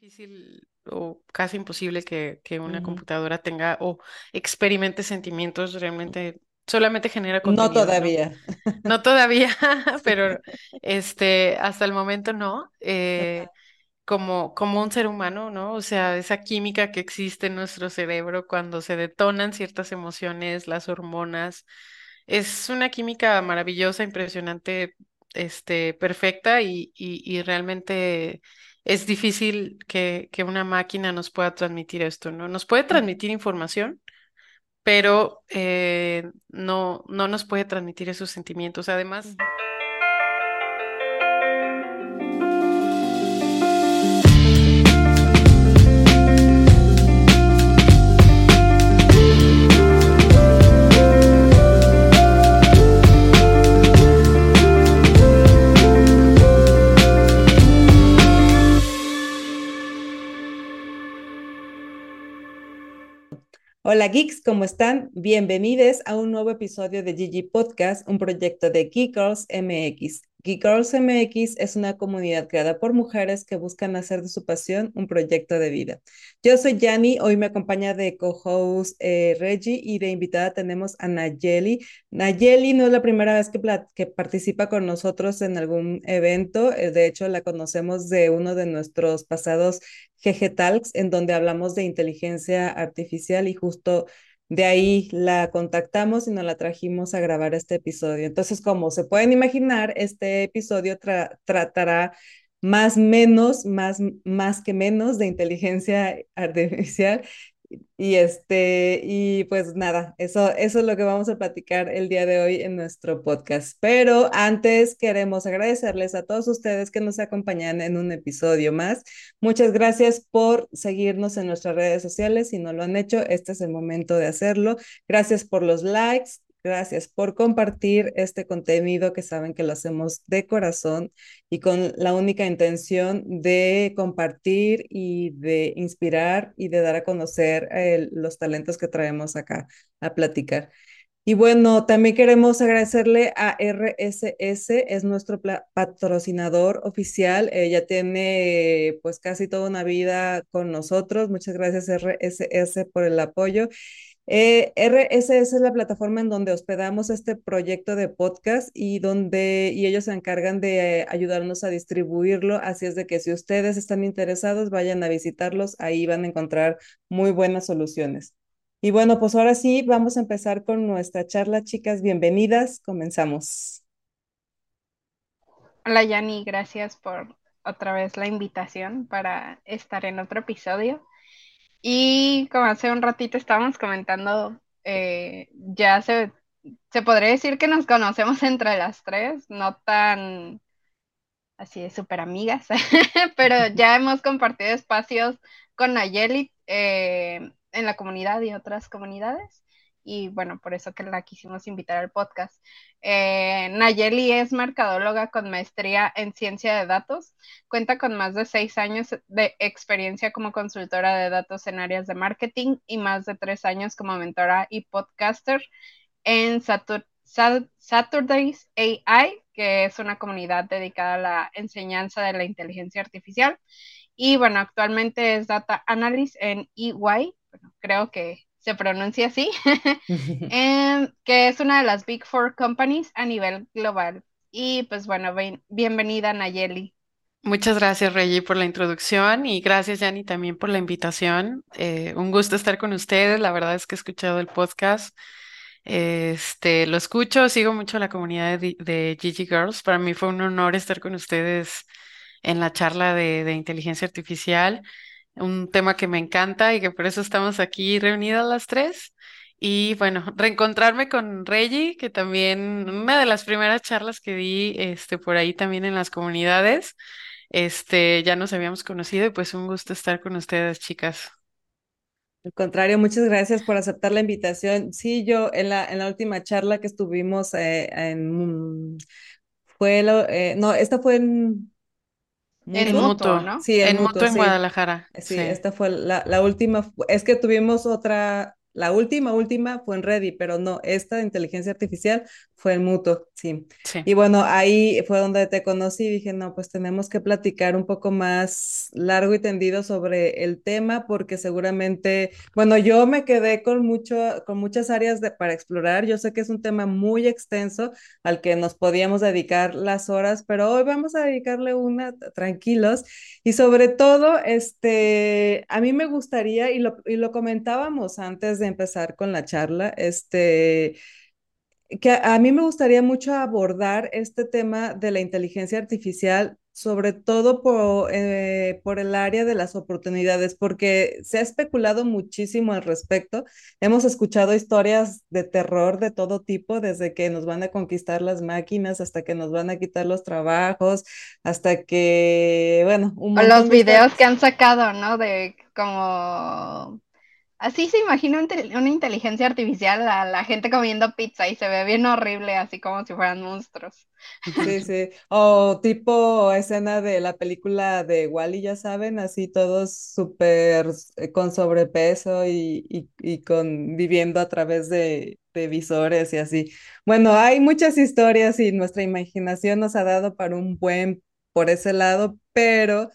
difícil o casi imposible que, que una computadora tenga o experimente sentimientos, realmente solamente genera contenido. No todavía. No, todavía, pero este, hasta el momento no. Eh, como, como un ser humano, ¿no? O sea, esa química que existe en nuestro cerebro cuando se detonan ciertas emociones, las hormonas, es una química maravillosa, impresionante, este, perfecta y, y, y realmente es difícil que, que, una máquina nos pueda transmitir esto, ¿no? Nos puede transmitir información, pero eh, no, no nos puede transmitir esos sentimientos. Además... Hola geeks, ¿cómo están? Bienvenidos a un nuevo episodio de Gigi Podcast, un proyecto de Geek Girls MX. Geek Girls MX es una comunidad creada por mujeres que buscan hacer de su pasión un proyecto de vida. Yo soy Yani, hoy me acompaña de co-host eh, Reggie y de invitada tenemos a Nayeli. Nayeli no es la primera vez que, que participa con nosotros en algún evento, eh, de hecho la conocemos de uno de nuestros pasados GG Talks, en donde hablamos de inteligencia artificial y justo de ahí la contactamos y nos la trajimos a grabar este episodio. Entonces, como se pueden imaginar, este episodio tratará más menos, más, más que menos de inteligencia artificial y este, y pues nada, eso, eso es lo que vamos a platicar el día de hoy en nuestro podcast. Pero antes queremos agradecerles a todos ustedes que nos acompañan en un episodio más. Muchas gracias por seguirnos en nuestras redes sociales. Si no lo han hecho, este es el momento de hacerlo. Gracias por los likes, Gracias por compartir este contenido que saben que lo hacemos de corazón y con la única intención de compartir y de inspirar y de dar a conocer eh, los talentos que traemos acá a platicar. Y bueno, también queremos agradecerle a RSS, es nuestro patrocinador oficial. Ella tiene pues casi toda una vida con nosotros. Muchas gracias RSS por el apoyo. Eh, RSS es la plataforma en donde hospedamos este proyecto de podcast y donde ellos se encargan de ayudarnos a distribuirlo. Así es de que si ustedes están interesados, vayan a visitarlos. Ahí van a encontrar muy buenas soluciones. Y bueno, pues ahora sí, vamos a empezar con nuestra charla, chicas. Bienvenidas. Comenzamos. Hola, Yani. Gracias por otra vez la invitación para estar en otro episodio. Y como hace un ratito estábamos comentando, eh, ya se, se podría decir que nos conocemos entre las tres, no tan así de súper amigas, pero ya hemos compartido espacios con Nayeli eh, en la comunidad y otras comunidades y bueno, por eso que la quisimos invitar al podcast. Eh, Nayeli es mercadóloga con maestría en ciencia de datos, cuenta con más de seis años de experiencia como consultora de datos en áreas de marketing y más de tres años como mentora y podcaster en Saturdays AI, que es una comunidad dedicada a la enseñanza de la inteligencia artificial. Y bueno, actualmente es data analyst en EY, bueno, creo que se pronuncia así, em, que es una de las Big Four Companies a nivel global. Y pues bueno, bienvenida Nayeli. Muchas gracias, Reggie, por la introducción y gracias, Yanni, también por la invitación. Eh, un gusto estar con ustedes. La verdad es que he escuchado el podcast. Este, lo escucho, sigo mucho la comunidad de, de Gigi Girls. Para mí fue un honor estar con ustedes en la charla de, de inteligencia artificial un tema que me encanta y que por eso estamos aquí reunidas las tres. Y bueno, reencontrarme con Reggie, que también una de las primeras charlas que di este, por ahí también en las comunidades, este, ya nos habíamos conocido y pues un gusto estar con ustedes, chicas. Al contrario, muchas gracias por aceptar la invitación. Sí, yo en la, en la última charla que estuvimos eh, en... Fue, eh, no, esta fue en en Mutuo, ¿no? Sí, en, Mutuo, en Guadalajara. Sí, esta fue la, la, última. Es que tuvimos otra, La última, última fue en Ready, pero no, esta de inteligencia artificial fue en Mutuo, sí. Sí. Y bueno, ahí fue donde te conocí y dije, no, pues tenemos que platicar un poco más largo y tendido sobre el tema, porque seguramente, bueno, yo me quedé con mucho, con muchas áreas de, para explorar. Yo sé que es un tema muy extenso al que nos podíamos dedicar las horas, pero hoy vamos a dedicarle una tranquilos. Y sobre todo, este, a mí me gustaría, y lo, y lo comentábamos antes de empezar con la charla, este que a, a mí me gustaría mucho abordar este tema de la inteligencia artificial, sobre todo por, eh, por el área de las oportunidades, porque se ha especulado muchísimo al respecto. Hemos escuchado historias de terror de todo tipo, desde que nos van a conquistar las máquinas hasta que nos van a quitar los trabajos, hasta que, bueno, un O los de videos que han sacado, ¿no? De como... Así se imagina una inteligencia artificial a la gente comiendo pizza y se ve bien horrible, así como si fueran monstruos. Sí, sí. O tipo escena de la película de Wall-E, ya saben, así todos súper eh, con sobrepeso y, y, y con viviendo a través de, de visores y así. Bueno, hay muchas historias y nuestra imaginación nos ha dado para un buen por ese lado, pero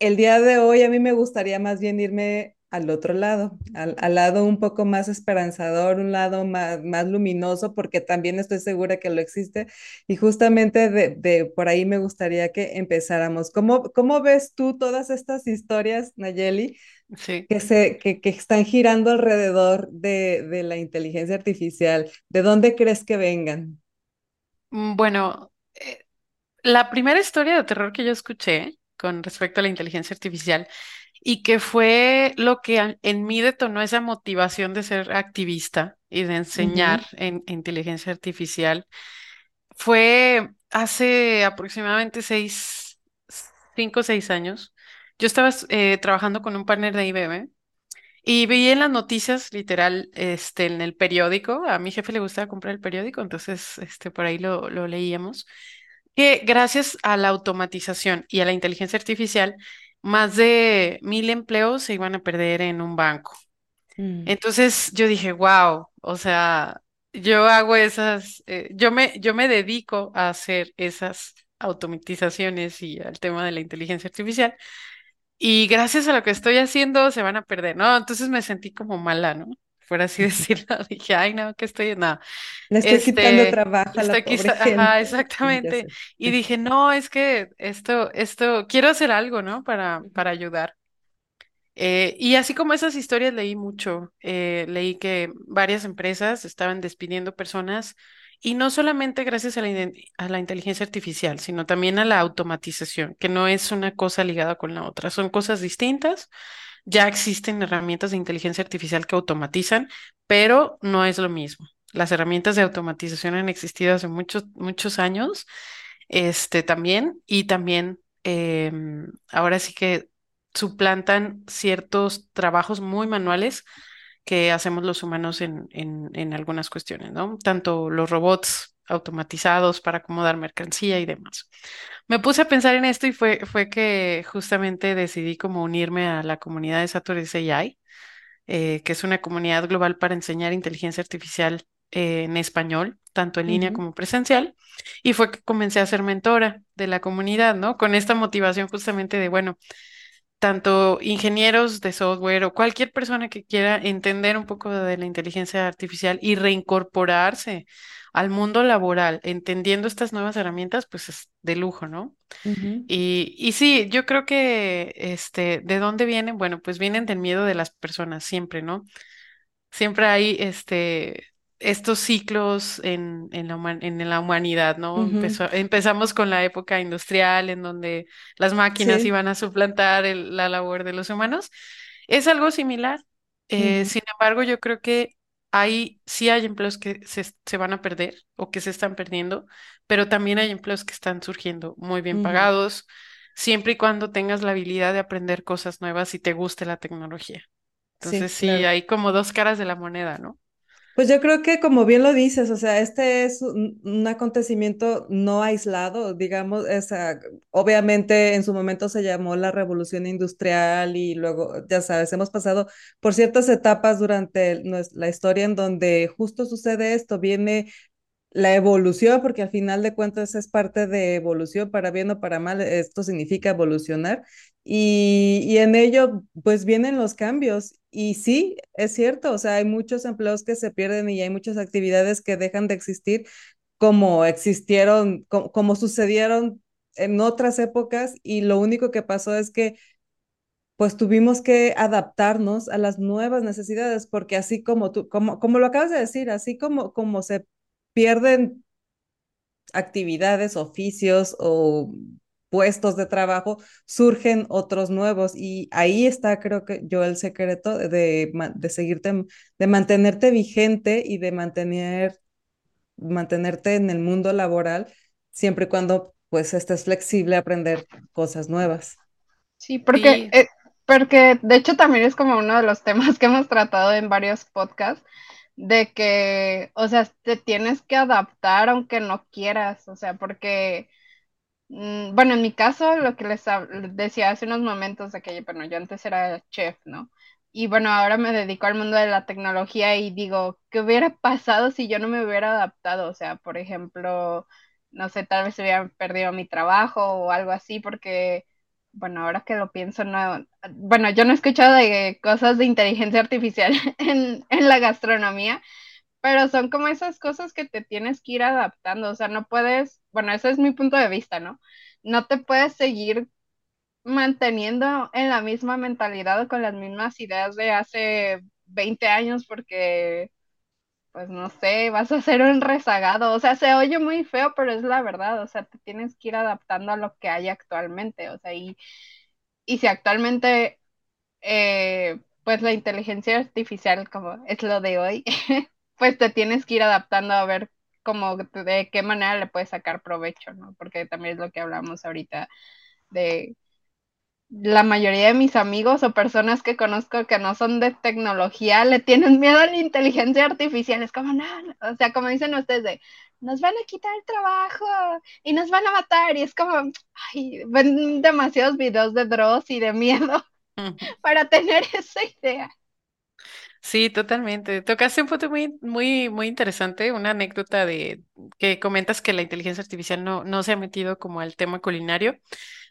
el día de hoy a mí me gustaría más bien irme al otro lado, al, al lado un poco más esperanzador, un lado más, más luminoso, porque también estoy segura que lo existe. Y justamente de, de por ahí me gustaría que empezáramos. ¿Cómo, cómo ves tú todas estas historias, Nayeli, Sí. que, se, que, que están girando alrededor de, de la inteligencia artificial? ¿De dónde crees que vengan? Mm, Bueno, eh, la primera historia de terror que yo escuché con respecto a la inteligencia artificial y que fue lo que en mí detonó esa motivación de ser activista y de enseñar en inteligencia artificial fue hace aproximadamente seis, cinco o seis años. Yo estaba eh, trabajando con un partner de IBM y vi en las noticias, literal, este, en el periódico, a mi jefe le gustaba comprar el periódico, entonces este, por ahí lo, lo leíamos, que gracias a la automatización y a la inteligencia artificial, más de mil empleos se iban a perder en un banco. mm, Entonces yo dije, wow, o sea, yo hago esas, eh, yo me, yo me dedico a hacer esas automatizaciones y al tema de la inteligencia artificial. Y gracias a lo que estoy haciendo se van a perder, ¿no? Entonces me sentí como mala, ¿no? Por así decirlo. Dije, ay, no, que estoy, no. Le estoy quitando Este, trabajo a la pobre quizá, gente. Exactamente. Y dije, no, es que esto, esto, quiero hacer algo, ¿no? Para, para ayudar. Eh, y así como esas historias leí mucho, eh, leí que varias empresas estaban despidiendo personas y no solamente gracias a la, a la inteligencia artificial, sino también a la automatización, que no es una cosa ligada con la otra, son cosas distintas. Ya existen herramientas de inteligencia artificial que automatizan, pero no es lo mismo. Las herramientas de automatización han existido hace muchos, muchos años, este también, y también em, ahora sí que suplantan ciertos trabajos muy manuales que hacemos los humanos en, en, en algunas cuestiones, ¿no? Tanto los robots automatizados para acomodar mercancía y demás. Me puse a pensar en esto y fue, fue que justamente decidí como unirme a la comunidad de Saturday AI, eh, que es una comunidad global para enseñar inteligencia artificial eh, en español, tanto en línea como presencial, y fue que comencé a ser mentora de la comunidad, ¿no? Con esta motivación justamente de, bueno, tanto ingenieros de software o cualquier persona que quiera entender un poco de la inteligencia artificial y reincorporarse al mundo laboral, entendiendo estas nuevas herramientas, pues es de lujo, ¿no? Y, y sí, yo creo que, este, ¿de dónde vienen? Bueno, pues vienen del miedo de las personas siempre, ¿no? Siempre hay este, estos ciclos en, en la, human- en la humanidad, ¿no? Empezó- empezamos con la época industrial, en donde las máquinas Sí. iban a suplantar el- la labor de los humanos. Es algo similar. Eh, sin embargo, yo creo que hay, sí hay empleos que se, se van a perder o que se están perdiendo, pero también hay empleos que están surgiendo muy bien pagados, siempre y cuando tengas la habilidad de aprender cosas nuevas y te guste la tecnología. Entonces Sí, sí, claro. hay como dos caras de la moneda, ¿no? Pues yo creo que como bien lo dices, o sea, este es un, acontecimiento no aislado, digamos, esa, obviamente en su momento se llamó la revolución industrial y luego, ya sabes, hemos pasado por ciertas etapas durante la historia en donde justo sucede esto, viene la evolución, porque al final de cuentas es parte de evolución, para bien o para mal, esto significa evolucionar. Y, y, en ello, pues vienen los cambios. Y sí, es cierto, o sea, hay muchos empleos que se pierden y hay muchas actividades que dejan de existir como existieron, como, como sucedieron en otras épocas y lo único que pasó es que pues tuvimos que adaptarnos a las nuevas necesidades, porque así como tú, como, como lo acabas de decir, así como, como se pierden actividades, oficios o puestos de trabajo, surgen otros nuevos y ahí está creo que yo el secreto de, de seguirte, de mantenerte vigente y de mantener, mantenerte en el mundo laboral siempre y cuando pues estés flexible a aprender cosas nuevas. Sí, porque, sí. Eh, porque de hecho también es como uno de los temas que hemos tratado en varios podcasts, de que, o sea, te tienes que adaptar aunque no quieras, o sea, porque, bueno, en mi caso, lo que les decía hace unos momentos de que, bueno, yo antes era chef, ¿no? Y bueno, ahora me dedico al mundo de la tecnología y digo, ¿qué hubiera pasado si yo no me hubiera adaptado? O sea, por ejemplo, no sé, tal vez hubiera perdido mi trabajo o algo así, porque bueno, ahora que lo pienso, no, bueno, yo no he escuchado de cosas de inteligencia artificial en, en, la gastronomía, pero son como esas cosas que te tienes que ir adaptando, o sea, no puedes, bueno, ese es mi punto de vista, ¿no? No te puedes seguir manteniendo en la misma mentalidad o con las mismas ideas de hace 20 años porque pues no sé, vas a ser un rezagado. O sea, se oye muy feo, pero es la verdad. O sea, te tienes que ir adaptando a lo que hay actualmente. O sea, y, y si actualmente, eh, pues la inteligencia artificial, como es lo de hoy, pues te tienes que ir adaptando a ver cómo, de qué manera le puedes sacar provecho, ¿no? Porque también es lo que hablamos ahorita de la mayoría de mis amigos o personas que conozco que no son de tecnología le tienen miedo a la inteligencia artificial. Es como, no, no, o sea, como dicen ustedes, de, nos van a quitar el trabajo y nos van a matar. Y es como, ay, ven demasiados videos de Dross y de miedo para tener esa idea. Sí, totalmente. Tocaste un punto muy, muy, muy interesante, una anécdota de que comentas que la inteligencia artificial no, no se ha metido como al tema culinario.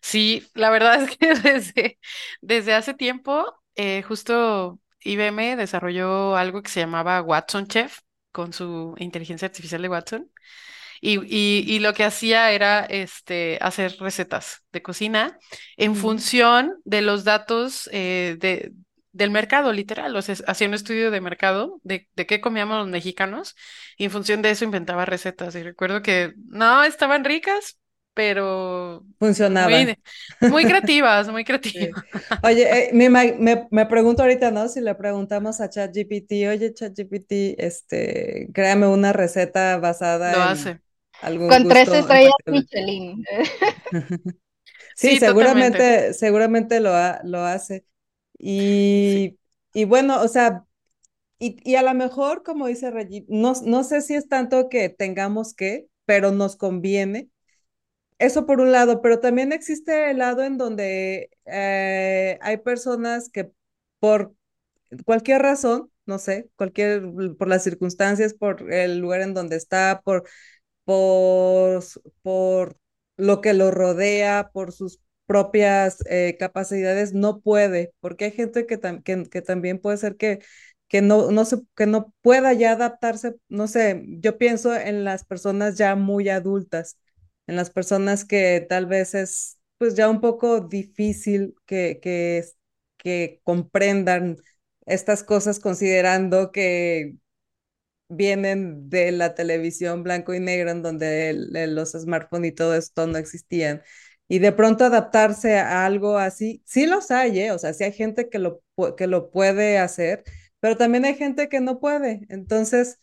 Sí, la verdad es que desde, desde hace tiempo, eh, justo IBM desarrolló algo que se llamaba Watson Chef con su inteligencia artificial de Watson. Y, y, y, lo que hacía era este, hacer recetas de cocina en función de los datos eh, de, del mercado, literal, o sea, hacía un estudio de mercado de, de, qué comíamos los mexicanos y en función de eso inventaba recetas. Y recuerdo que no estaban ricas, pero funcionaban. Muy, muy creativas, muy creativas. Sí. Oye, eh, me, me, me, pregunto ahorita, ¿no? Si le preguntamos a ChatGPT, oye, ChatGPT, este, créame una receta basada Lo en hace. algún Con gusto tres estrellas Michelin. sí, sí, seguramente, seguramente lo, ha, lo hace. Y, y bueno, o sea, y, y, a lo mejor, como dice Reggie, no, no sé si es tanto que tengamos que, pero nos conviene. Eso por un lado, pero también existe el lado en donde eh, hay personas que por cualquier razón, no sé, cualquier, por las circunstancias, por el lugar en donde está, por, por, por lo que lo rodea, por sus propias eh, capacidades, no puede, porque hay gente que, que, también puede ser que, que, no, no se, que no pueda ya adaptarse, no sé, yo pienso en las personas ya muy adultas, en las personas que tal vez es pues ya un poco difícil que, que, que comprendan estas cosas considerando que vienen de la televisión blanco y negro en donde los smartphones y todo esto no existían y de pronto adaptarse a algo así, sí los hay, ¿eh? o sea, sí hay gente que lo, que lo puede hacer, pero también hay gente que no puede. Entonces,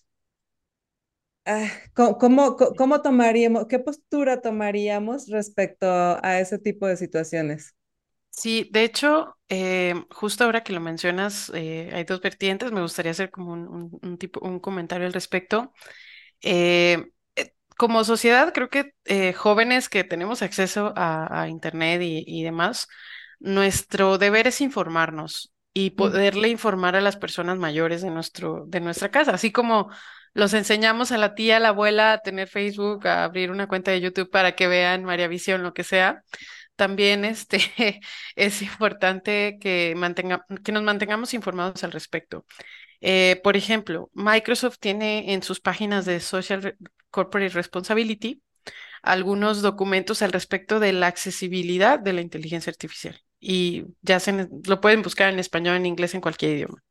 ah, ¿cómo, cómo, cómo tomaríamos, qué postura tomaríamos respecto a ese tipo de situaciones? Sí, de hecho, eh, justo ahora que lo mencionas, eh, hay dos vertientes. Me gustaría hacer como un, tipo, un comentario al respecto. Eh, como sociedad, creo que eh, jóvenes que tenemos acceso a, a Internet y, y demás, nuestro deber es informarnos y poderle informar a las personas mayores de nuestro, de nuestra casa, así como los enseñamos a la tía, a la abuela a tener Facebook, a abrir una cuenta de YouTube para que vean María Visión, lo que sea. También este, es importante que mantenga, que nos mantengamos informados al respecto. Eh, por ejemplo, Microsoft tiene en sus páginas de Social Corporate Responsibility algunos documentos al respecto de la accesibilidad de la inteligencia artificial. Y ya se, lo pueden buscar en español, en inglés, en cualquier idioma.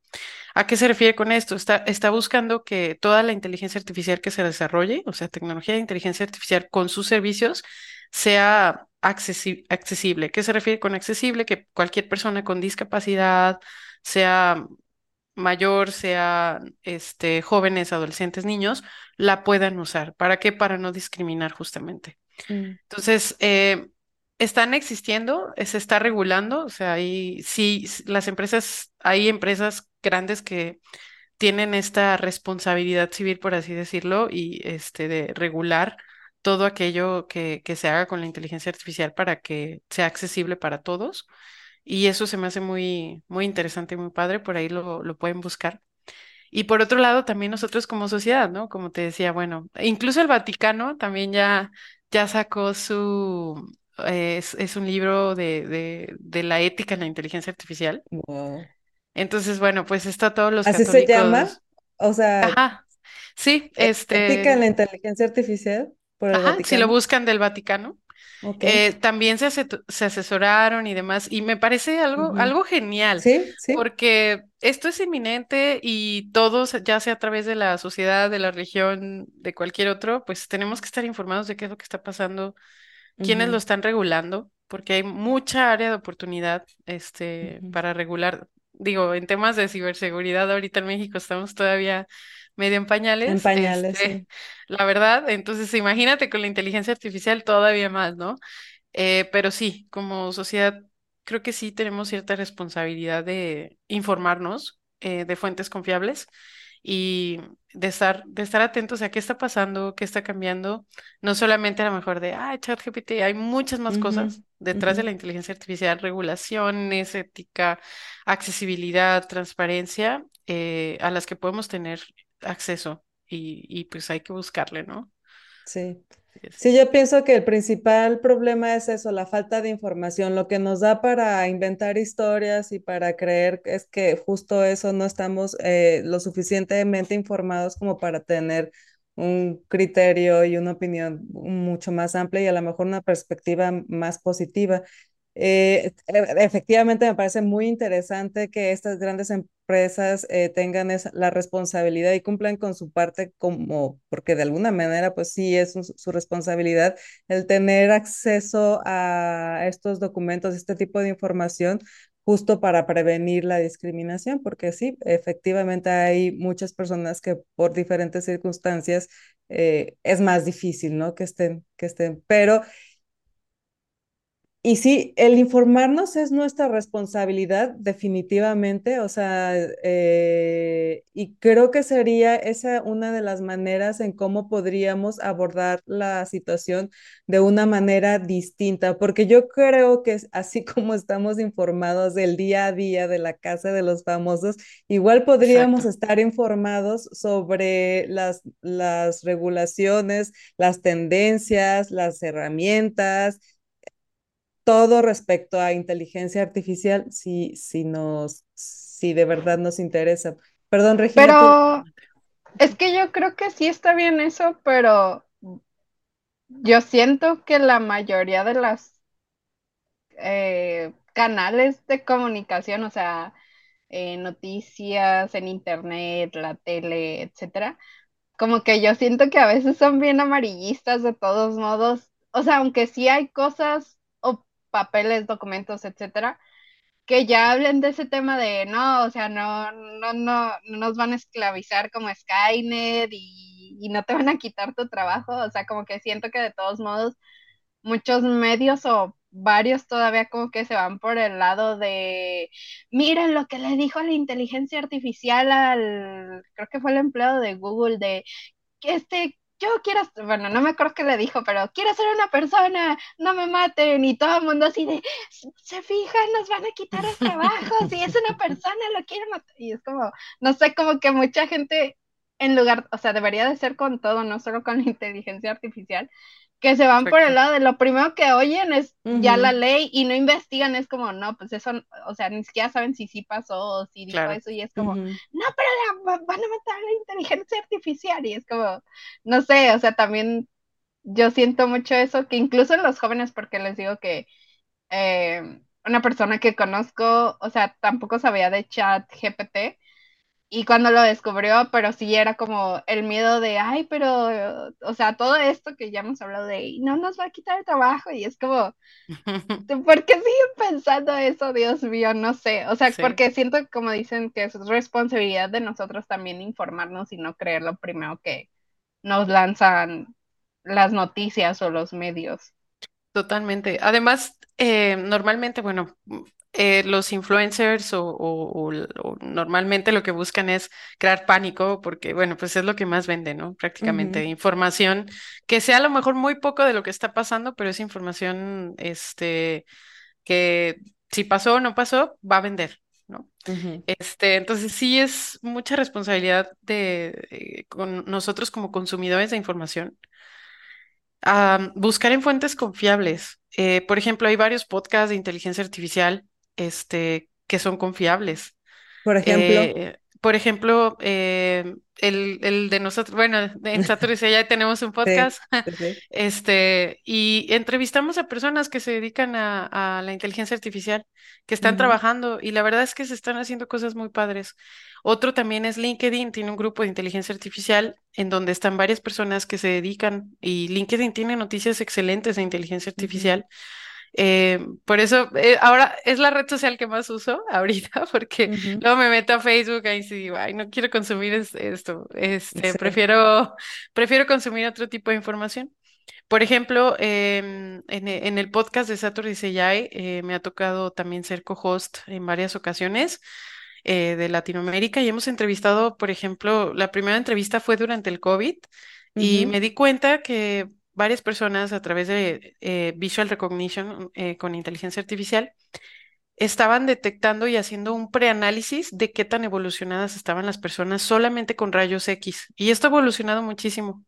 ¿A qué se refiere con esto? Está, buscando que toda la inteligencia artificial que se desarrolle, o sea, tecnología de inteligencia artificial con sus servicios, sea accesi- accesible. ¿Qué se refiere con accesible? Que cualquier persona con discapacidad, sea mayor, sea este, jóvenes, adolescentes, niños, la puedan usar. ¿Para qué? Para no discriminar justamente. mm, Entonces, eh, están existiendo, eh, se está regulando, o sea, hay, sí, las empresas, hay empresas grandes que tienen esta responsabilidad civil, por así decirlo, y este, de regular todo aquello que, que se haga con la inteligencia artificial para que sea accesible para todos. Y eso se me hace muy, muy interesante y muy padre, por ahí lo, lo pueden buscar. Y por otro lado, también nosotros como sociedad, ¿no? Como te decía, bueno, incluso el Vaticano también ya, ya sacó su, eh, es, es un libro de, de, de la ética en la inteligencia artificial. wow. Entonces, bueno, pues está todos los ¿Así se llama? católicos. O sea, Ajá, sí, e- ética en este, la inteligencia artificial por el ajá, si lo buscan del Vaticano. Eh, también se, se asesoraron y demás, y me parece algo, algo genial, Sí, sí. porque esto es inminente y todos, ya sea a través de la sociedad, de la religión, de cualquier otro, pues tenemos que estar informados de qué es lo que está pasando, quiénes lo están regulando, porque hay mucha área de oportunidad, este, para regular. Digo, en temas de ciberseguridad, ahorita en México estamos todavía medio en En pañales, pañales, este, sí. la verdad, entonces imagínate con la inteligencia artificial todavía más, ¿no? Eh, pero sí, como sociedad, creo que sí tenemos cierta responsabilidad de informarnos eh, de fuentes confiables y de estar, de estar atentos a qué está pasando, qué está cambiando, no solamente a lo mejor de, ah, ChatGPT, hay muchas más cosas detrás de la inteligencia artificial, regulaciones, ética, accesibilidad, transparencia, eh, a las que podemos tener acceso y, y pues hay que buscarle, ¿no? Sí. Sí, yo pienso que el principal problema es eso, la falta de información. Lo que nos da para inventar historias y para creer es que justo eso no estamos eh, lo suficientemente informados como para tener un criterio y una opinión mucho más amplia y a lo mejor una perspectiva más positiva. Eh, e- efectivamente, me parece muy interesante que estas grandes empresas eh, tengan esa- la responsabilidad y cumplan con su parte como, porque de alguna manera, pues sí es su, responsabilidad el tener acceso a estos documentos, este tipo de información, justo para prevenir la discriminación, porque sí, efectivamente hay muchas personas que por diferentes circunstancias eh, es más difícil, ¿no? Que estén, que estén, pero y sí, el informarnos es nuestra responsabilidad, definitivamente, o sea, eh, y creo que sería esa una de las maneras en cómo podríamos abordar la situación de una manera distinta, porque yo creo que así como estamos informados del día a día de la casa de los famosos, igual podríamos Exacto. estar informados sobre las, las regulaciones, las tendencias, las herramientas todo respecto a inteligencia artificial, si, si nos, si de verdad nos interesa. Perdón, Regina, tú. Pero es que yo creo que sí está bien eso, pero yo siento que la mayoría de las eh, canales de comunicación, o sea, eh, noticias en internet, la tele, etcétera, como que yo siento que a veces son bien amarillistas de todos modos. O sea, aunque sí hay cosas papeles, documentos, etcétera, que ya hablen de ese tema de no, o sea, no, no, no, no nos van a esclavizar como Skynet y, y no te van a quitar tu trabajo. O sea, como que siento que de todos modos muchos medios o varios todavía como que se van por el lado de, miren lo que le dijo la inteligencia artificial al, creo que fue el empleado de Google, de que este, yo quiero, bueno, no me acuerdo qué le dijo, pero quiero ser una persona, no me maten, y todo el mundo así de, se fijan, nos van a quitar el trabajo, si es una persona, lo quiero matar, y es como, no sé, como que mucha gente, en lugar, o sea, debería de ser con todo, no solo con la inteligencia artificial, que se van por el lado de lo primero que oyen es ya la ley y no investigan, es como, no, pues eso, o sea, ni siquiera saben si sí pasó o si dijo eso y es como, no, pero van a matar la inteligencia artificial y es como, no sé, o sea, también yo siento mucho eso, que incluso en los jóvenes, porque les digo que eh, una persona que conozco, o sea, tampoco sabía de chat GPT y cuando lo descubrió, pero sí era como el miedo de, ay, pero, o sea, todo esto que ya hemos hablado de, no nos va a quitar el trabajo, y es como, ¿por qué siguen pensando eso, Dios mío? No sé, o sea, porque siento, como dicen, que es responsabilidad de nosotros también informarnos y no creer lo primero que nos lanzan las noticias o los medios. Totalmente. Además, eh, normalmente, bueno, eh, los influencers o, normalmente lo que buscan es crear pánico porque, bueno, pues es lo que más vende, ¿no? Prácticamente información que sea a lo mejor muy poco de lo que está pasando, pero es información, este, que si pasó o no pasó, va a vender, ¿no? Este, entonces sí es mucha responsabilidad de, eh, con nosotros como consumidores de información buscar en fuentes confiables. Eh, por ejemplo, hay varios podcasts de inteligencia artificial este, que son confiables. Por ejemplo. Eh, por ejemplo, eh, el, el, de nosotros, bueno, en Saturday ya tenemos un podcast, este, y entrevistamos a personas que se dedican a, a la inteligencia artificial, que están trabajando, y la verdad es que se están haciendo cosas muy padres. Otro también es LinkedIn, tiene un grupo de inteligencia artificial en donde están varias personas que se dedican, y LinkedIn tiene noticias excelentes de inteligencia artificial. Eh, por eso, eh, ahora es la red social que más uso ahorita, porque luego me meto a Facebook y digo, ay, no quiero consumir esto, este, prefiero, prefiero consumir otro tipo de información. Por ejemplo, em, en, el podcast de Saturday Seyai eh, me ha tocado también ser co-host en varias ocasiones de Latinoamérica y hemos entrevistado, por ejemplo, la primera entrevista fue durante el COVID y me di cuenta que varias personas a través de eh, Visual Recognition eh, con inteligencia artificial estaban detectando y haciendo un preanálisis de qué tan evolucionadas estaban las personas solamente con rayos X. Y esto ha evolucionado muchísimo.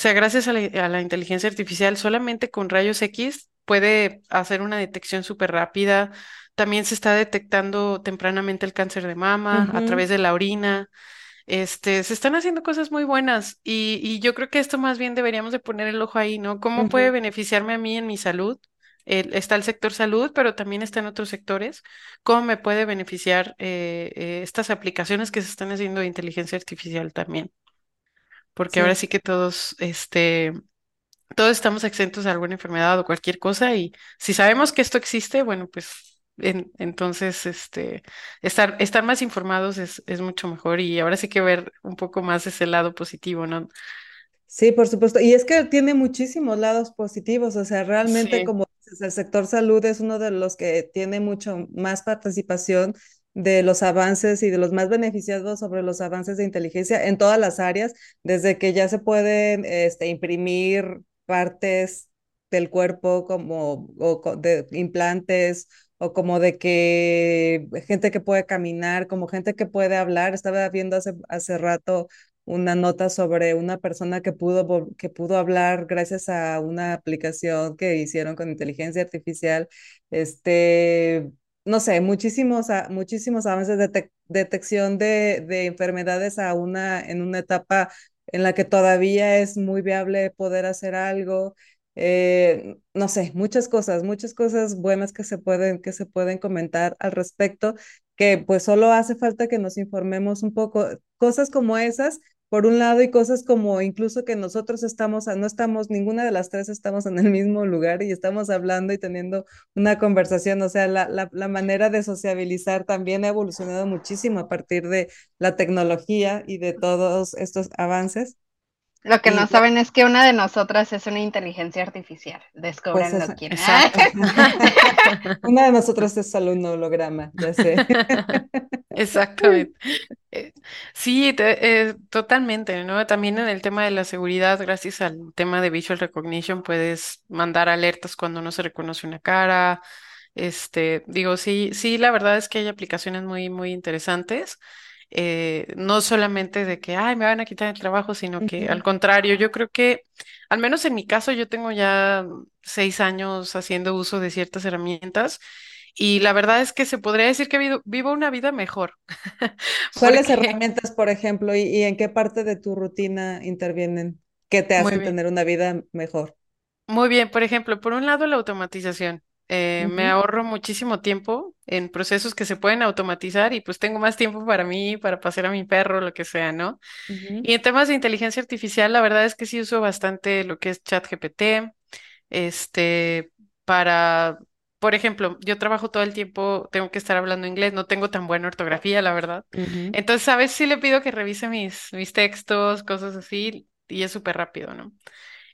O sea, gracias a la, inteligencia artificial, solamente con rayos X puede hacer una detección súper rápida. También se está detectando tempranamente el cáncer de mama a través de la orina. Este, se están haciendo cosas muy buenas y, yo creo que esto más bien deberíamos de poner el ojo ahí, ¿no? ¿Cómo puede beneficiarme a mí en mi salud? está el sector salud, pero también está en otros sectores. ¿Cómo me puede beneficiar eh, eh, estas aplicaciones que se están haciendo de inteligencia artificial también? Porque ahora sí que todos, este, todos estamos exentos de alguna enfermedad o cualquier cosa y si sabemos que esto existe, bueno, pues entonces, este, estar, estar más informados es, es, mucho mejor y ahora sí que ver un poco más ese lado positivo, ¿no? Sí, por supuesto. Y es que tiene muchísimos lados positivos, o sea, realmente como dices, el sector salud es uno de los que tiene mucho más participación de los avances y de los más beneficiados sobre los avances de inteligencia en todas las áreas, desde que ya se pueden este, imprimir partes del cuerpo como o de implantes o como de que gente que puede caminar, como gente que puede hablar. Estaba viendo hace, hace rato una nota sobre una persona que pudo, que pudo hablar gracias a una aplicación que hicieron con inteligencia artificial. Este, no sé, muchísimos, muchísimos avances de detección de, de enfermedades a una, en una etapa en la que todavía es muy viable poder hacer algo. Eh, no sé, muchas cosas, muchas cosas buenas que se pueden, que se pueden comentar al respecto, que pues solo hace falta que nos informemos un poco. Cosas como esas, por un lado, y cosas como incluso que nosotros estamos, no estamos, ninguna de las tres estamos en el mismo lugar y estamos hablando y teniendo una conversación. O sea, la, la, la manera de sociabilizar también ha evolucionado muchísimo a partir de la tecnología y de todos estos avances. Lo que Y no saben es que una de nosotras es una inteligencia artificial. pues Descúbranlo esa- quién. Exacto. una de nosotros es solo un holograma, ya sé. Exactamente. Eh, Sí, te- eh, totalmente, ¿no? También en el tema de la seguridad, gracias al tema de visual recognition, puedes mandar alertas cuando no se reconoce una cara. Este, digo, sí, sí, la verdad es que hay aplicaciones muy, muy interesantes. Eh, no solamente de que, ay, me van a quitar el trabajo, sino que al contrario, yo creo que, al menos en mi caso, yo tengo ya seis años haciendo uso de ciertas herramientas y la verdad es que se podría decir que vivo, vivo una vida mejor, ¿Cuáles porque, herramientas, por ejemplo, y, y en qué parte de tu rutina intervienen que te hacen tener una vida mejor? Muy bien, por ejemplo, por un lado la automatización. Eh, me ahorro muchísimo tiempo en procesos que se pueden automatizar y pues tengo más tiempo para mí, para pasear a mi perro, lo que sea, ¿no? Y en temas de inteligencia artificial, la verdad es que sí uso bastante lo que es ChatGPT, este, para, por ejemplo, yo trabajo todo el tiempo, tengo que estar hablando inglés, no tengo tan buena ortografía, la verdad. Entonces, a veces sí le pido que revise mis, mis textos, cosas así, y es súper rápido, ¿no?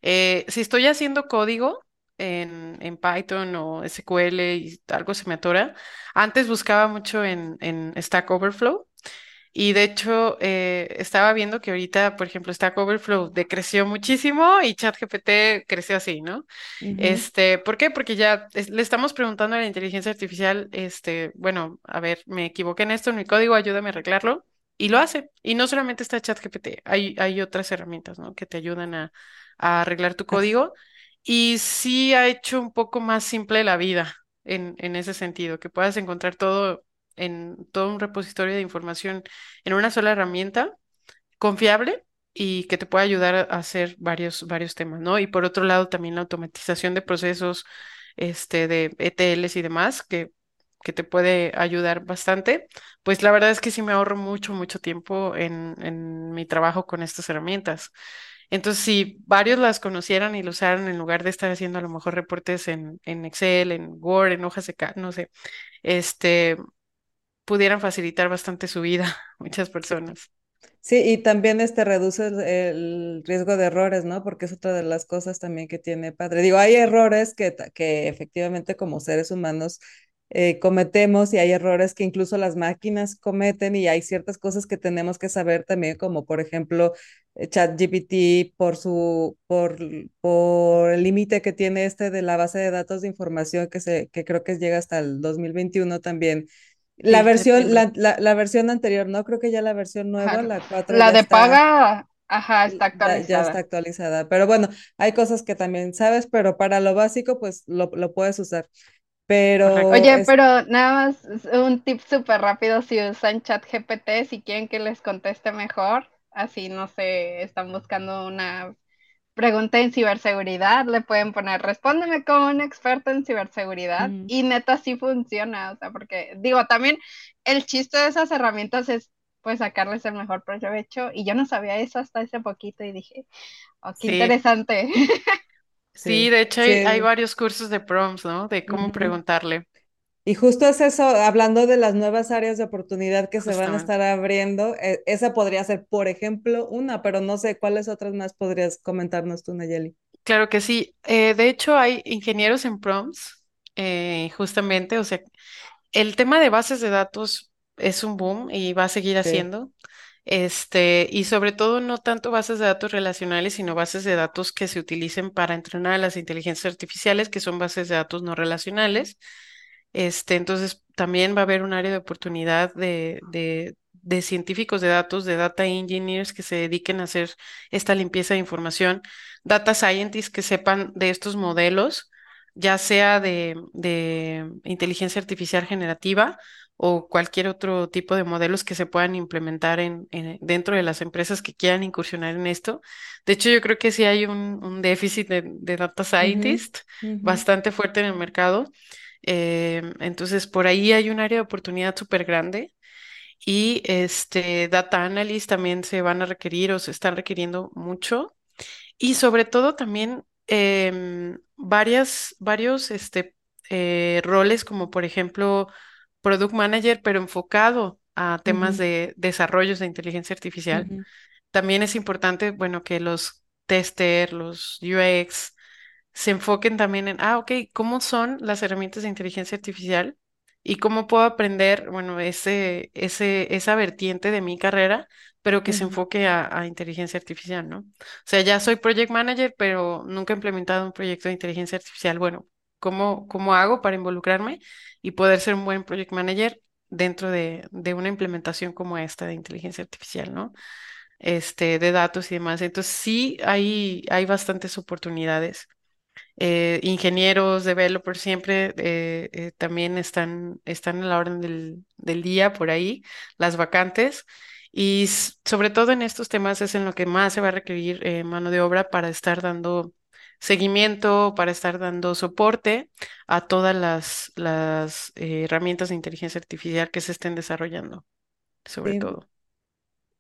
Eh, si estoy haciendo código en, en Python o SQL y algo se me atora, antes buscaba mucho en, en Stack Overflow y de hecho eh, estaba viendo que ahorita, por ejemplo, Stack Overflow decreció muchísimo y ChatGPT creció así, ¿no? Este, ¿por qué? Porque ya es- le estamos preguntando a la inteligencia artificial, este, bueno, a ver, me equivoqué en esto, en mi código, ayúdame a arreglarlo. Y lo hace. Y no solamente está ChatGPT, hay, hay otras herramientas, ¿no? Que te ayudan a, a arreglar tu código. Y sí ha hecho un poco más simple la vida en, en ese sentido, que puedas encontrar todo en todo un repositorio de información en una sola herramienta confiable y que te pueda ayudar a hacer varios, varios temas, ¿no? Y por otro lado, también la automatización de procesos, este, de ETLs y demás, que, que te puede ayudar bastante. Pues la verdad es que sí me ahorro mucho, mucho tiempo en, en mi trabajo con estas herramientas. Entonces, si varios las conocieran y lo usaran en lugar de estar haciendo a lo mejor reportes en, en Excel, en Word, en hojas de, no sé, este, pudieran facilitar bastante su vida a muchas personas. Sí, y también este reduce el, el riesgo de errores, ¿no? Porque es otra de las cosas también que tiene padre. Digo, hay errores que, que efectivamente como seres humanos eh, cometemos y hay errores que incluso las máquinas cometen y hay ciertas cosas que tenemos que saber también, como por ejemplo eh, ChatGPT por su, por, por el límite que tiene este de la base de datos de información que se, que creo que llega hasta el 2021 también la Sí, versión, la, la, la versión anterior, no creo que ya la versión nueva, Ajá. la 4 La de está, paga, ajá, está ya, ya está actualizada. actualizada. Pero bueno, hay cosas que también sabes, pero para lo básico, pues lo, lo puedes usar. Pero Oye, es, pero nada más un tip súper rápido si usan ChatGPT, si quieren que les conteste mejor, así no sé, están buscando una pregunta en ciberseguridad, le pueden poner, respóndeme como un experto en ciberseguridad mm, y neta sí funciona, o sea, porque digo, también el chiste de esas herramientas es pues sacarles el mejor provecho y yo no sabía eso hasta hace poquito y dije, oh, qué Sí, interesante. sí, de hecho hay, varios cursos de prompts, ¿no? De cómo preguntarle, Y justo es eso, hablando de las nuevas áreas de oportunidad que se van a estar abriendo, eh, esa podría ser, por ejemplo, una, pero no sé cuáles otras más podrías comentarnos tú, Nayeli. Claro que sí. Eh, de hecho, hay ingenieros en prompts, eh, justamente, o sea, el tema de bases de datos es un boom y va a seguir Sí. haciendo. Este, y sobre todo no tanto bases de datos relacionales, sino bases de datos que se utilicen para entrenar a las inteligencias artificiales, que son bases de datos no relacionales. Este, entonces también va a haber un área de oportunidad de, de, científicos de datos, de data engineers que se dediquen a hacer esta limpieza de información, data scientists que sepan de estos modelos, ya sea de inteligencia artificial generativa o cualquier otro tipo de modelos que se puedan implementar en, en- dentro de las empresas que quieran incursionar en esto. De hecho, yo creo que sí hay un, un déficit de, de data scientist bastante fuerte en el mercado. Em, entonces, por ahí hay un área de oportunidad súper grande y este data analyst también se van a requerir o se están requiriendo mucho y sobre todo también em, varias, varios este, eh, roles como por ejemplo product manager, pero enfocado a temas de desarrollos de inteligencia artificial también es importante, bueno, que los tester, los UX, se enfoquen también en, ah, ok, ¿cómo son las herramientas de inteligencia artificial? ¿Y cómo puedo aprender, bueno, ese, ese, esa vertiente de mi carrera, pero que se enfoque a, a inteligencia artificial, ¿no? O sea, ya soy project manager, pero nunca he implementado un proyecto de inteligencia artificial. Bueno, ¿cómo, cómo hago para involucrarme y poder ser un buen project manager dentro de, de una implementación como esta de inteligencia artificial, ¿no? Este, de datos y demás. Entonces, sí, hay, hay bastantes oportunidades eh, ingenieros, developers, siempre eh, eh, también están, están a la orden del, del día por ahí, las vacantes. Y sobre todo en estos temas es en lo que más se va a requerir eh, mano de obra para estar dando seguimiento, para estar dando soporte a todas las, las eh, herramientas de inteligencia artificial que se estén desarrollando, sobre Sí, todo.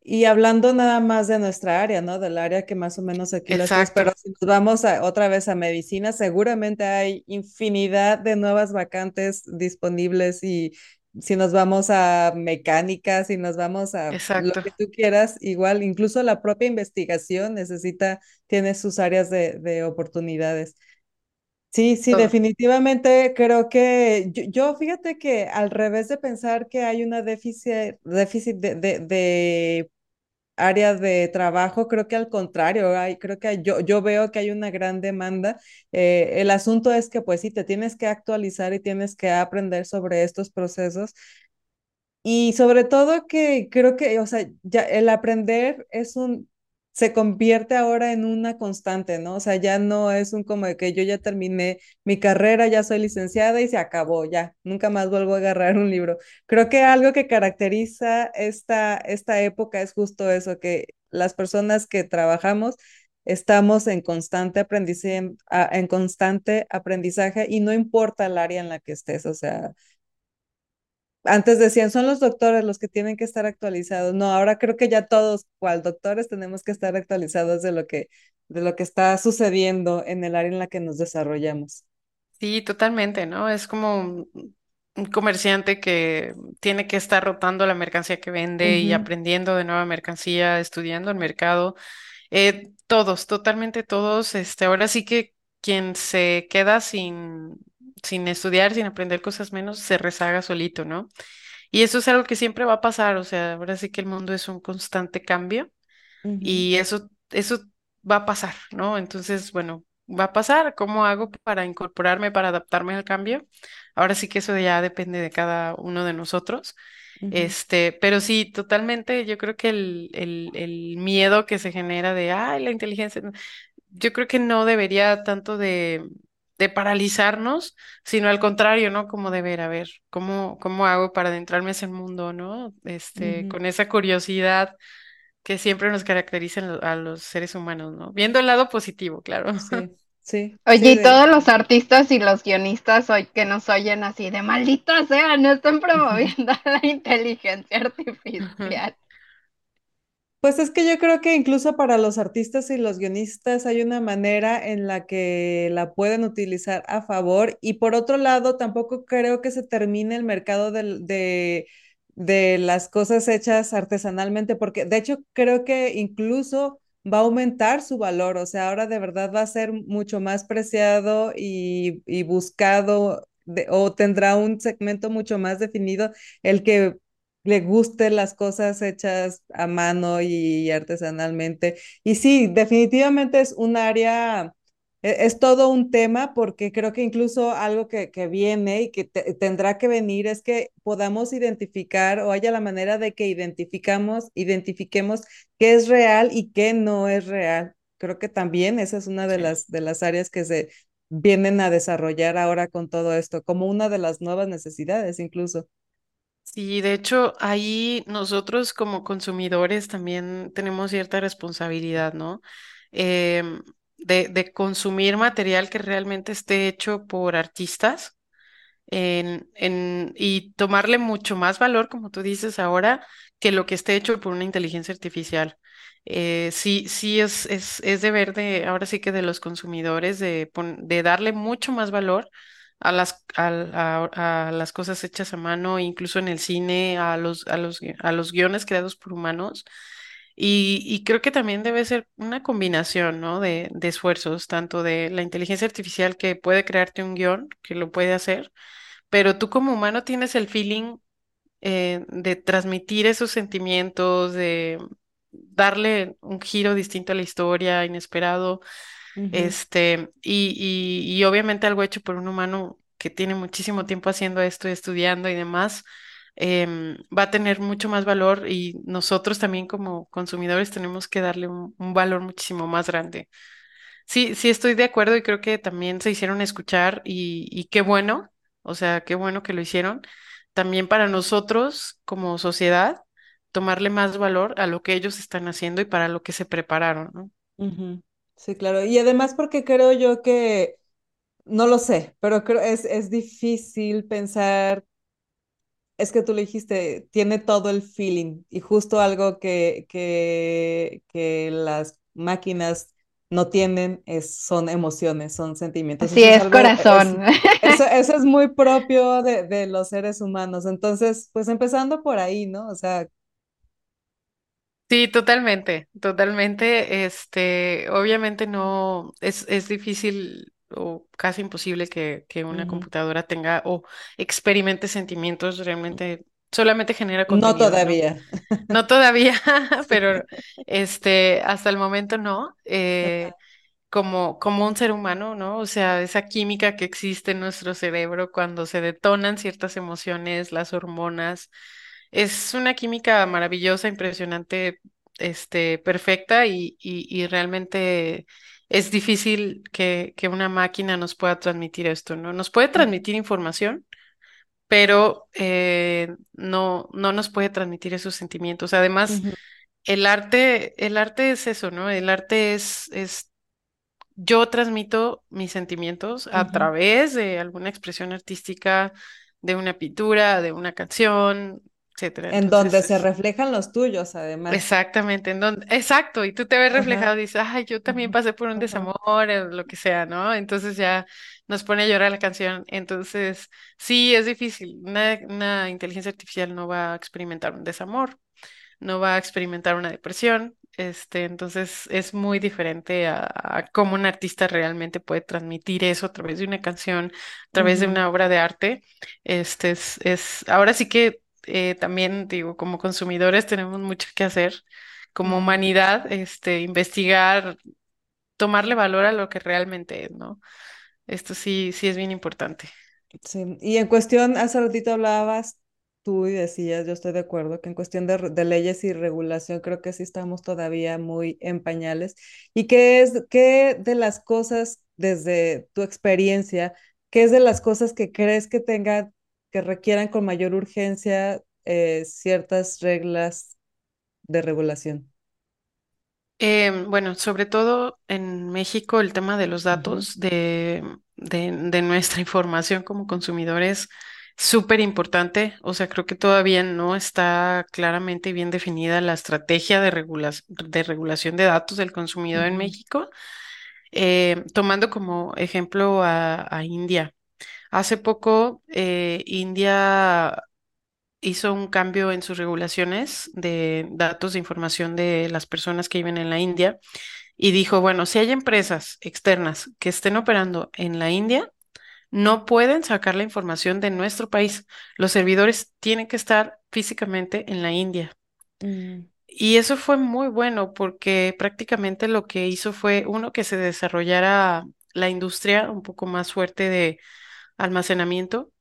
Y hablando nada más de nuestra área, ¿no? Del área que más o menos aquí las Exacto, pero si nos vamos a, otra vez a medicina, seguramente hay infinidad de nuevas vacantes disponibles y si nos vamos a mecánica, si nos vamos a lo que tú quieras, igual, incluso la propia investigación necesita, tiene sus áreas de, de oportunidades. Sí, sí, Todo. definitivamente creo que yo, yo fíjate que al revés de pensar que hay una déficit, déficit de, de, de área de trabajo, creo que al contrario, hay, creo que yo, yo veo que hay una gran demanda. Eh, el asunto es que pues sí, te tienes que actualizar y tienes que aprender sobre estos procesos y sobre todo que creo que, o sea, ya el aprender es un, se convierte ahora en una constante, ¿no? O sea, ya no es un como de que yo ya terminé mi carrera, ya soy licenciada y se acabó, ya, nunca más vuelvo a agarrar un libro. Creo que algo que caracteriza esta, esta época es justo eso, que las personas que trabajamos estamos en constante aprendizaje, en constante aprendizaje y no importa el área en la que estés, o sea antes decían, son los doctores los que tienen que estar actualizados. No, ahora creo que ya todos, cual doctores, tenemos que estar actualizados de lo que, de lo que está sucediendo en el área en la que nos desarrollamos. Sí, totalmente, ¿no? Es como un, comerciante que tiene que estar rotando la mercancía que vende y aprendiendo de nueva mercancía, estudiando el mercado. Eh, todos, totalmente todos. Este, ahora sí que quien se queda sin, sin estudiar, sin aprender cosas menos, se rezaga solito, ¿no? Y eso es algo que siempre va a pasar. O sea, ahora sí que el mundo es un constante cambio. Y eso, eso va a pasar, ¿no? Entonces, bueno, va a pasar. ¿Cómo hago para incorporarme, para adaptarme al cambio? Ahora sí que eso ya depende de cada uno de nosotros. Este, pero sí, totalmente, yo creo que el, el, el miedo que se genera de, ay, la inteligencia, no", yo creo que no debería tanto de, de paralizarnos, sino al contrario, ¿no? Como de ver, a ver, ¿cómo, cómo hago para adentrarme a ese mundo, ¿no? Este, con esa curiosidad que siempre nos caracterizan lo- a los seres humanos, ¿no? Viendo el lado positivo, claro. Sí, sí, Oye, sí, y de... todos los artistas y los guionistas hoy que nos oyen así de maldita sea, no están promoviendo la inteligencia artificial. Pues es que yo creo que incluso para los artistas y los guionistas hay una manera en la que la pueden utilizar a favor y por otro lado tampoco creo que se termine el mercado del- de, de las cosas hechas artesanalmente porque de hecho creo que incluso va a aumentar su valor, o sea, ahora de verdad va a ser mucho más preciado y, y buscado de- o tendrá un segmento mucho más definido el que le gusten las cosas hechas a mano y artesanalmente. Y sí, definitivamente es un área, e- es todo un tema porque creo que incluso algo que, que viene y que te- tendrá que venir es que podamos identificar o haya la manera de que identificamos, identifiquemos qué es real y qué no es real. Creo que también esa es una de las, de las áreas que se vienen a desarrollar ahora con todo esto, como una de las nuevas necesidades incluso. Sí, de hecho, ahí nosotros como consumidores también tenemos cierta responsabilidad, ¿no? Em, de, de consumir material que realmente esté hecho por artistas en, en, y tomarle mucho más valor, como tú dices ahora, que lo que esté hecho por una inteligencia artificial. Eh, sí, sí es, es, es deber de, ahora sí que de los consumidores, de, de darle mucho más valor a las, al- a, a las cosas hechas a mano, incluso en el cine, a los, a los, a los guiones creados por humanos Y, y creo que también debe ser una combinación, ¿no? De, de esfuerzos, tanto de la inteligencia artificial que puede crearte un guion, que lo puede hacer, pero tú como humano tienes el feeling eh, de transmitir esos sentimientos, de darle un giro distinto a la historia, inesperado, Este, y, y, y obviamente algo hecho por un humano que tiene muchísimo tiempo haciendo esto, y estudiando y demás, em, va a tener mucho más valor y nosotros también como consumidores tenemos que darle un, un valor muchísimo más grande. Sí, sí estoy de acuerdo y creo que también se hicieron escuchar y, y qué bueno, o sea, qué bueno que lo hicieron. También para nosotros como sociedad, tomarle más valor a lo que ellos están haciendo y para lo que se prepararon, ¿no? Sí, claro. Y además porque creo yo que, no lo sé, pero creo es, es difícil pensar, es que tú le dijiste, tiene todo el feeling y justo algo que, que, que las máquinas no tienen es, son emociones, son sentimientos. Eso es es, algo, es, corazón. eso, eso es muy propio de, de los seres humanos. Entonces, pues empezando por ahí, ¿no? O sea, Sí, totalmente, totalmente. Este, obviamente no, es, es difícil o casi imposible que, que una ujú. computadora tenga o experimente sentimientos, realmente solamente genera No contenido, ¿no? todavía. No todavía, pero este, hasta el momento no. Eh, como, como un ser humano, ¿no? O sea, esa química que existe en nuestro cerebro cuando se detonan ciertas emociones, las hormonas, es una química maravillosa, impresionante, este, perfecta y, y, y realmente es difícil que, que una máquina nos pueda transmitir esto, ¿no? Nos puede transmitir información, pero eh, no, no nos puede transmitir esos sentimientos. Además, el arte, el arte es eso, ¿no? El arte es, es yo transmito mis sentimientos a través de alguna expresión artística, de una pintura, de una canción, etcétera. En Entonces donde se reflejan los tuyos, además. exactamente en donde, exacto, y tú te ves Ajá. reflejado y dices, ay, yo también pasé por un desamor, lo que sea, ¿no? Entonces ya nos pone a llorar la canción. Entonces, sí, es difícil. Una, una inteligencia artificial no va a experimentar un desamor no va a experimentar una depresión. Este, entonces es muy diferente a, a cómo un artista realmente puede transmitir eso a través de una canción, a través de una obra de arte. Este es, es ahora sí que eh, también digo, como consumidores tenemos mucho que hacer, como humanidad, este, investigar, tomarle valor a lo que realmente es, ¿no? Esto sí, sí es bien importante. Sí, y en cuestión, hace ratito hablabas tú y decías, yo estoy de acuerdo, que en cuestión de, de leyes y regulación creo que sí estamos todavía muy en pañales. ¿Y qué es, qué de las cosas, desde tu experiencia, qué es de las cosas que crees que tengan, que requieran con mayor urgencia eh, ciertas reglas de regulación? Em, bueno, sobre todo en México el tema de los datos, de, de, de nuestra información como consumidores, súper importante. O sea, creo que todavía no está claramente bien definida la estrategia de regula- de regulación de datos del consumidor en México. Em, tomando como ejemplo a, a India. Hace poco, eh, India hizo un cambio en sus regulaciones de datos de información de las personas que viven en la India y dijo, bueno, si hay empresas externas que estén operando en la India, no pueden sacar la información de nuestro país. Los servidores tienen que estar físicamente en la India. mm, Y eso fue muy bueno porque prácticamente lo que hizo fue, uno, que se desarrollara la industria un poco más fuerte de almacenamiento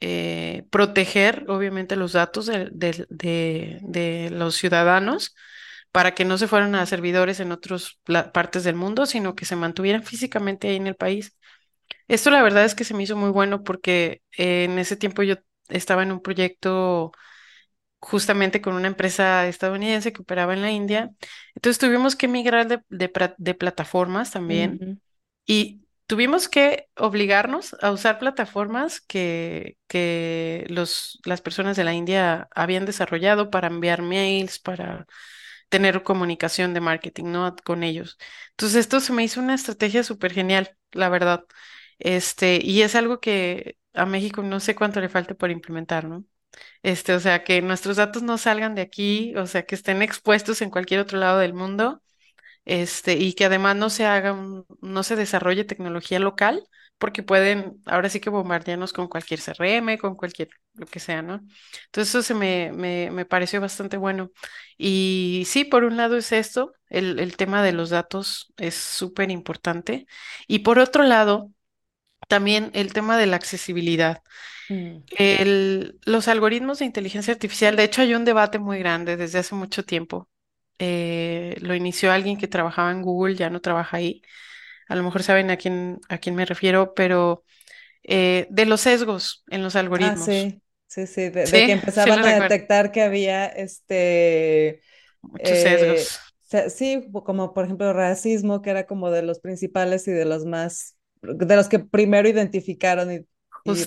eh, proteger, obviamente, los datos de, de- de- de los ciudadanos para que no se fueran a servidores en otras partes del mundo, sino que se mantuvieran físicamente ahí en el país. Esto la verdad es que se me hizo muy bueno porque eh, en ese tiempo yo estaba en un proyecto justamente con una empresa estadounidense que operaba en la India. Entonces tuvimos que migrar de, de plataformas también y tuvimos que obligarnos a usar plataformas que, que los, las personas de la India habían desarrollado para enviar mails, para tener comunicación de marketing, ¿no? Con ellos. Entonces, esto se me hizo una estrategia súper genial, la verdad. Este, y es algo que a México no sé cuánto le falte por implementar, ¿no? Este, o sea, que nuestros datos no salgan de aquí, o sea, que estén expuestos en cualquier otro lado del mundo este, y que además no se haga un- no se desarrolle tecnología local, porque pueden ahora sí que bombardearnos con cualquier CRM, con cualquier lo que sea, ¿no? Entonces eso se me, me, me pareció bastante bueno. Y sí, por un lado es esto, el, el tema de los datos es súper importante. Y por otro lado, también el tema de la accesibilidad. Mm. El- los algoritmos de inteligencia artificial, de hecho hay un debate muy grande desde hace mucho tiempo. Eh, lo inició alguien que trabajaba en Google, ya no trabaja ahí. A lo mejor saben a quién, a quién me refiero, pero eh, de los sesgos en los Ah, algoritmos. sí, sí, sí, de, de que sí empezaban a detectar que había este, Muchos eh, sesgos, se- sí, como por ejemplo racismo, que era como de los principales y de los más, de los que primero identificaron y, y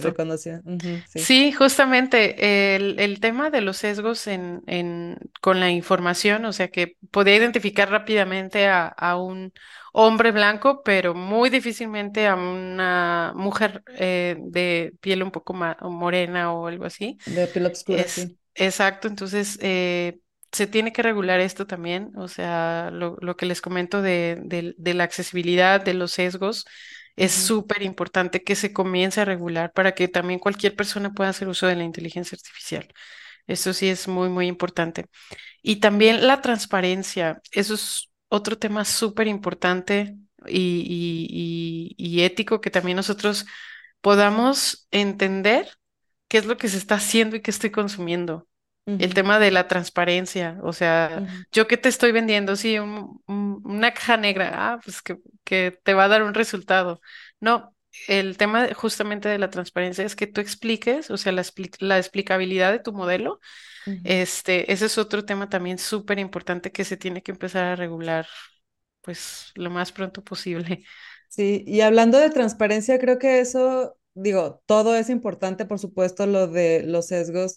sí, Sí, justamente el, el tema de los sesgos en, en, con la información, o sea que podía identificar rápidamente a, a un hombre blanco, pero muy difícilmente a una mujer eh, de piel un poco más morena o algo así. de piel oscura, Es sí. exacto, entonces eh, se tiene que regular esto también, o sea, lo, lo que les comento de, de de la accesibilidad, de los sesgos es súper importante que se comience a regular para que también cualquier persona pueda hacer uso de la inteligencia artificial. Eso sí es muy, muy importante. Y también la transparencia. Eso es otro tema súper importante y, y, y, y ético que también nosotros podamos entender qué es lo que se está haciendo y qué estoy consumiendo. El tema de la transparencia, o sea, yo qué te estoy vendiendo, sí, un- un- una caja negra, ah, pues que, que te va a dar un resultado. No, el tema justamente de la transparencia es que tú expliques, o sea, la, expli- la explicabilidad de tu modelo, este, ese es otro tema también súper importante que se tiene que empezar a regular, pues, lo más pronto posible. Sí, y hablando de transparencia, creo que eso, digo, todo es importante, por supuesto, lo de los sesgos.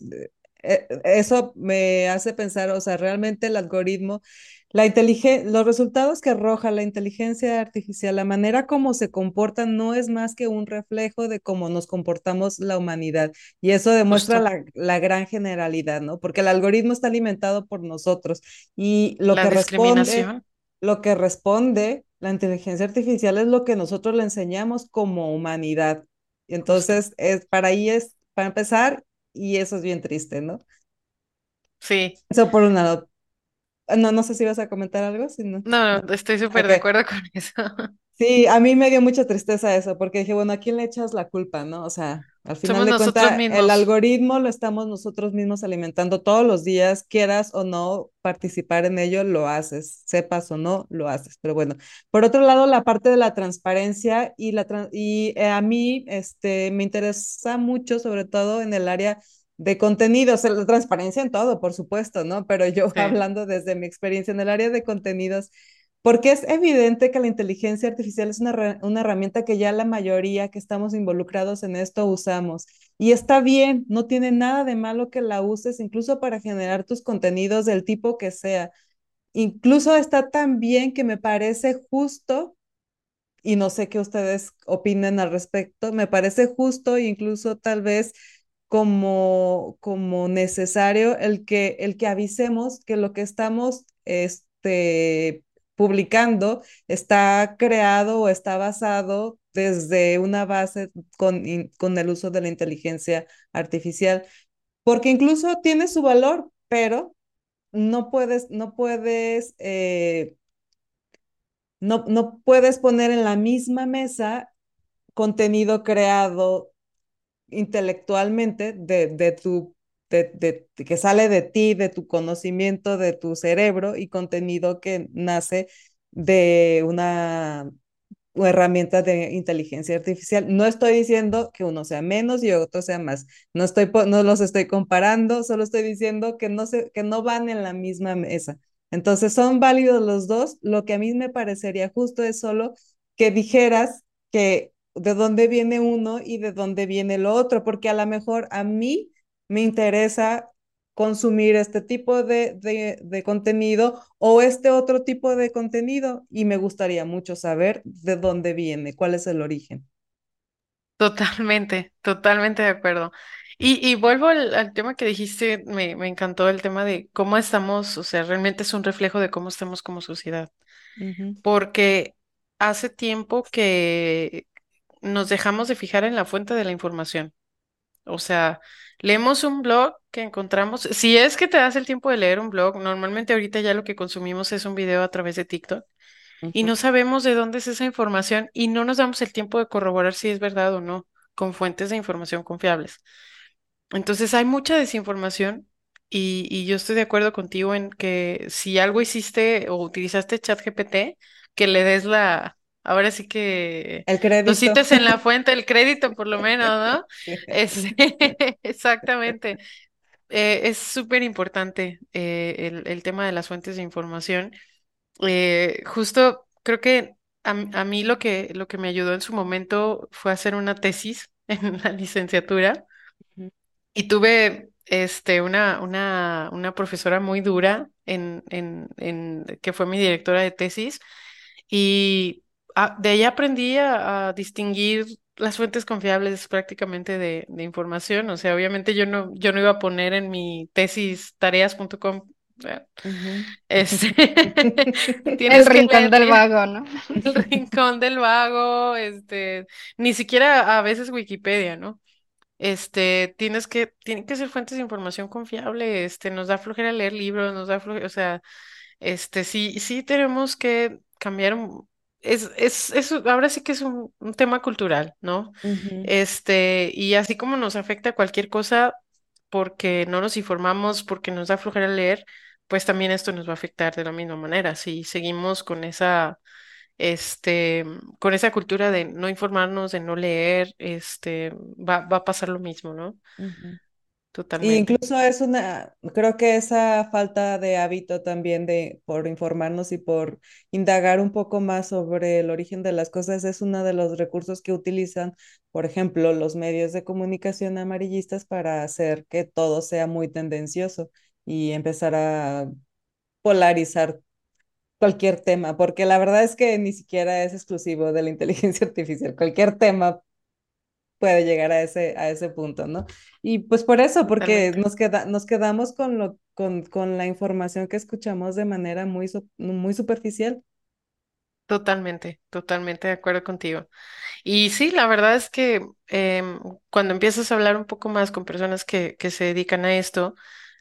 Eh, Eso me hace pensar, o sea, realmente el algoritmo, la inteligen- los resultados que arroja la inteligencia artificial, la manera como se comportan, no es más que un reflejo de cómo nos comportamos la humanidad. Y eso demuestra la, la gran generalidad, ¿no? Porque el algoritmo está alimentado por nosotros y lo la que responde lo que responde la inteligencia artificial es lo que nosotros le enseñamos como humanidad. Y entonces, es, para ahí es, para empezar, y eso es bien triste, ¿no? Sí, Eso por un lado. No, no sé si vas a comentar algo, si no. no, estoy súper de acuerdo con eso. Sí, a mí me dio mucha tristeza eso, porque dije, bueno, ¿a quién le echas la culpa, no? O sea, al final Somos de cuentas, el algoritmo lo estamos nosotros mismos alimentando todos los días, quieras o no participar en ello, lo haces, sepas o no, lo haces. Pero bueno, por otro lado, la parte de la transparencia y, la tra- y eh, a mí este, me interesa mucho, sobre todo en el área de contenidos, la transparencia en todo, por supuesto, ¿no? Pero yo Sí, hablando desde mi experiencia en el área de contenidos porque es evidente que la inteligencia artificial es una, una herramienta que ya la mayoría que estamos involucrados en esto usamos. Y está bien, no tiene nada de malo que la uses incluso para generar tus contenidos del tipo que sea. Incluso está tan bien que me parece justo, y no sé qué ustedes opinen al respecto, me parece justo e incluso tal vez como, como necesario el que, el que avisemos que lo que estamos este, publicando está creado o está basado desde una base con, con el uso de la inteligencia artificial, porque incluso tiene su valor, pero no puedes, no puedes, eh, no, no puedes poner en la misma mesa contenido creado intelectualmente de, de tu, que sale de ti, de tu conocimiento, de tu cerebro y contenido que nace de una herramienta de inteligencia artificial. No estoy diciendo que uno sea menos y otro sea más. No, estoy, no los estoy comparando, solo estoy diciendo que no, se, que no van en la misma mesa. Entonces son válidos los dos. Lo que a mí me parecería justo es solo que dijeras que de dónde viene uno y de dónde viene lo otro, porque a lo mejor a mí me interesa consumir este tipo de, de, de, contenido o este otro tipo de contenido y me gustaría mucho saber de dónde viene, cuál es el origen. totalmente, totalmente de acuerdo. Y, y vuelvo al, al tema que dijiste, me, me encantó el tema de cómo estamos, o sea, realmente es un reflejo de cómo estamos como sociedad, porque hace tiempo que nos dejamos de fijar en la fuente de la información. O sea, leemos un blog que encontramos, si es que te das el tiempo de leer un blog, normalmente ahorita ya lo que consumimos es un video a través de TikTok y no sabemos de dónde es esa información y no nos damos el tiempo de corroborar si es verdad o no con fuentes de información confiables. Entonces hay mucha desinformación y, y yo estoy de acuerdo contigo en que si algo hiciste o utilizaste ChatGPT, que le des la, ahora sí que El lo crédito. cites en la fuente, el crédito por lo menos, ¿no? Es, exactamente. Eh, es súper importante eh, el, el tema de las fuentes de información. Eh, justo creo que a, a mí lo que, lo que me ayudó en su momento fue hacer una tesis en la licenciatura y tuve este, una, una, una profesora muy dura en, en, en, que fue mi directora de tesis y de ahí aprendí a, a distinguir las fuentes confiables prácticamente de, de información. O sea, obviamente yo no, yo no iba a poner en mi tesis tareas.com. ujú. Este, El rincón del vago, ¿no? el rincón del vago, este, ni siquiera a veces Wikipedia, ¿no? Este, tienes que, tienen que ser fuentes de información confiable, este, nos da flojera leer libros, nos da flojera, o sea, este, sí, sí tenemos que cambiar, es, es, es, ahora sí que es un, un tema cultural, ¿no? Este, y así como nos afecta cualquier cosa porque no nos informamos, porque nos da flojera leer, pues también esto nos va a afectar de la misma manera, si seguimos con esa este, con esa cultura de no informarnos, de no leer, este, va, va a pasar lo mismo, ¿no? Totalmente, incluso es una, creo que esa falta de hábito también de por informarnos y por indagar un poco más sobre el origen de las cosas es uno de los recursos que utilizan, por ejemplo, los medios de comunicación amarillistas para hacer que todo sea muy tendencioso y empezar a polarizar cualquier tema, porque la verdad es que ni siquiera es exclusivo de la inteligencia artificial. Cualquier tema puede llegar a ese, a ese punto, ¿no? Y pues por eso, porque nos, queda, nos quedamos con, lo, con, con la información que escuchamos de manera muy, muy superficial. totalmente, totalmente de acuerdo contigo. Y sí, la verdad es que em, cuando empiezas a hablar un poco más con personas que, que se dedican a esto,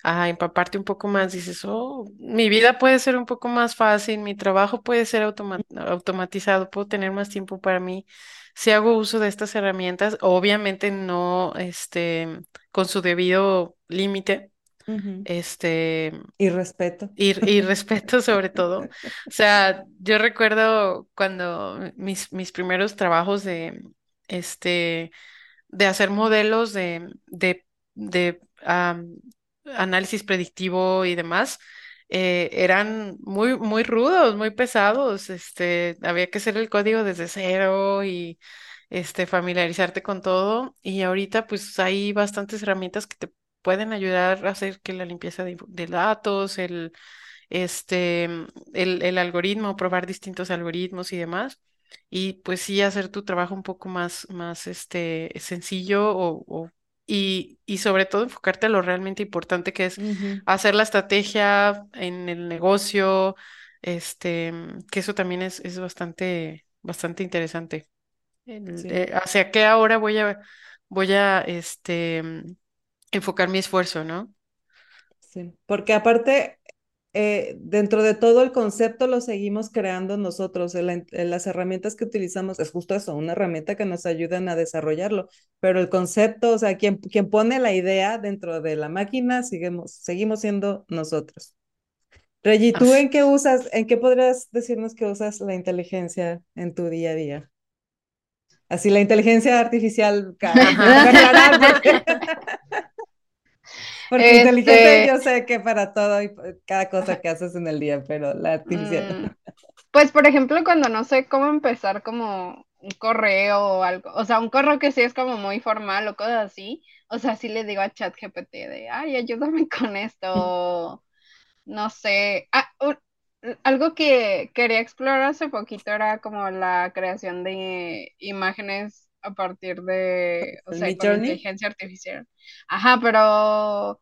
a empaparte un poco más, dices, oh, mi vida puede ser un poco más fácil, mi trabajo puede ser automa- automatizado, puedo tener más tiempo para mí si hago uso de estas herramientas, obviamente no, este, con su debido límite, este, Y respeto. y, y respeto sobre todo. O sea, yo recuerdo cuando mis, mis primeros trabajos de, este, de hacer modelos de, de, de análisis predictivo y demás, eh, eran muy, muy rudos, muy pesados. Este, había que hacer el código desde cero y este, familiarizarte con todo. Y ahorita, pues, hay bastantes herramientas que te pueden ayudar a hacer que la limpieza de, datos, el, este, el, el algoritmo, probar distintos algoritmos y demás y pues sí hacer tu trabajo un poco más, más este, sencillo o- y, y sobre todo enfocarte a lo realmente importante que es hacer la estrategia en el negocio, este, que eso también es, es bastante, bastante interesante. El- Sí, eh, hacia qué ahora voy a, voy a este, enfocar mi esfuerzo, ¿no? sí. Porque aparte, eh, dentro de todo el concepto lo seguimos creando nosotros. in- en las herramientas que utilizamos es justo eso, una herramienta que nos ayudan a desarrollarlo. Pero el concepto, o sea, quien, quien pone la idea dentro de la máquina, seguimos, seguimos siendo nosotros. Reggie, ¿tú en qué usas, en qué podrías decirnos que usas la inteligencia en tu día a día? Así, la inteligencia artificial, ca- cabe Ajá. aclarar, porque, porque inteligente Este, yo sé que para todo y cada cosa que haces en el día, pero la artificial. mm, pues por ejemplo, cuando no sé cómo empezar como un correo o algo, o sea, un correo que sí es como muy formal o cosas así, o sea, sí le digo a ChatGPT de, ay, ayúdame con esto, no sé, ah, un- algo que quería explorar hace poquito era como la creación de imágenes a partir de, o ¿El sea, con inteligencia artificial. Ajá, pero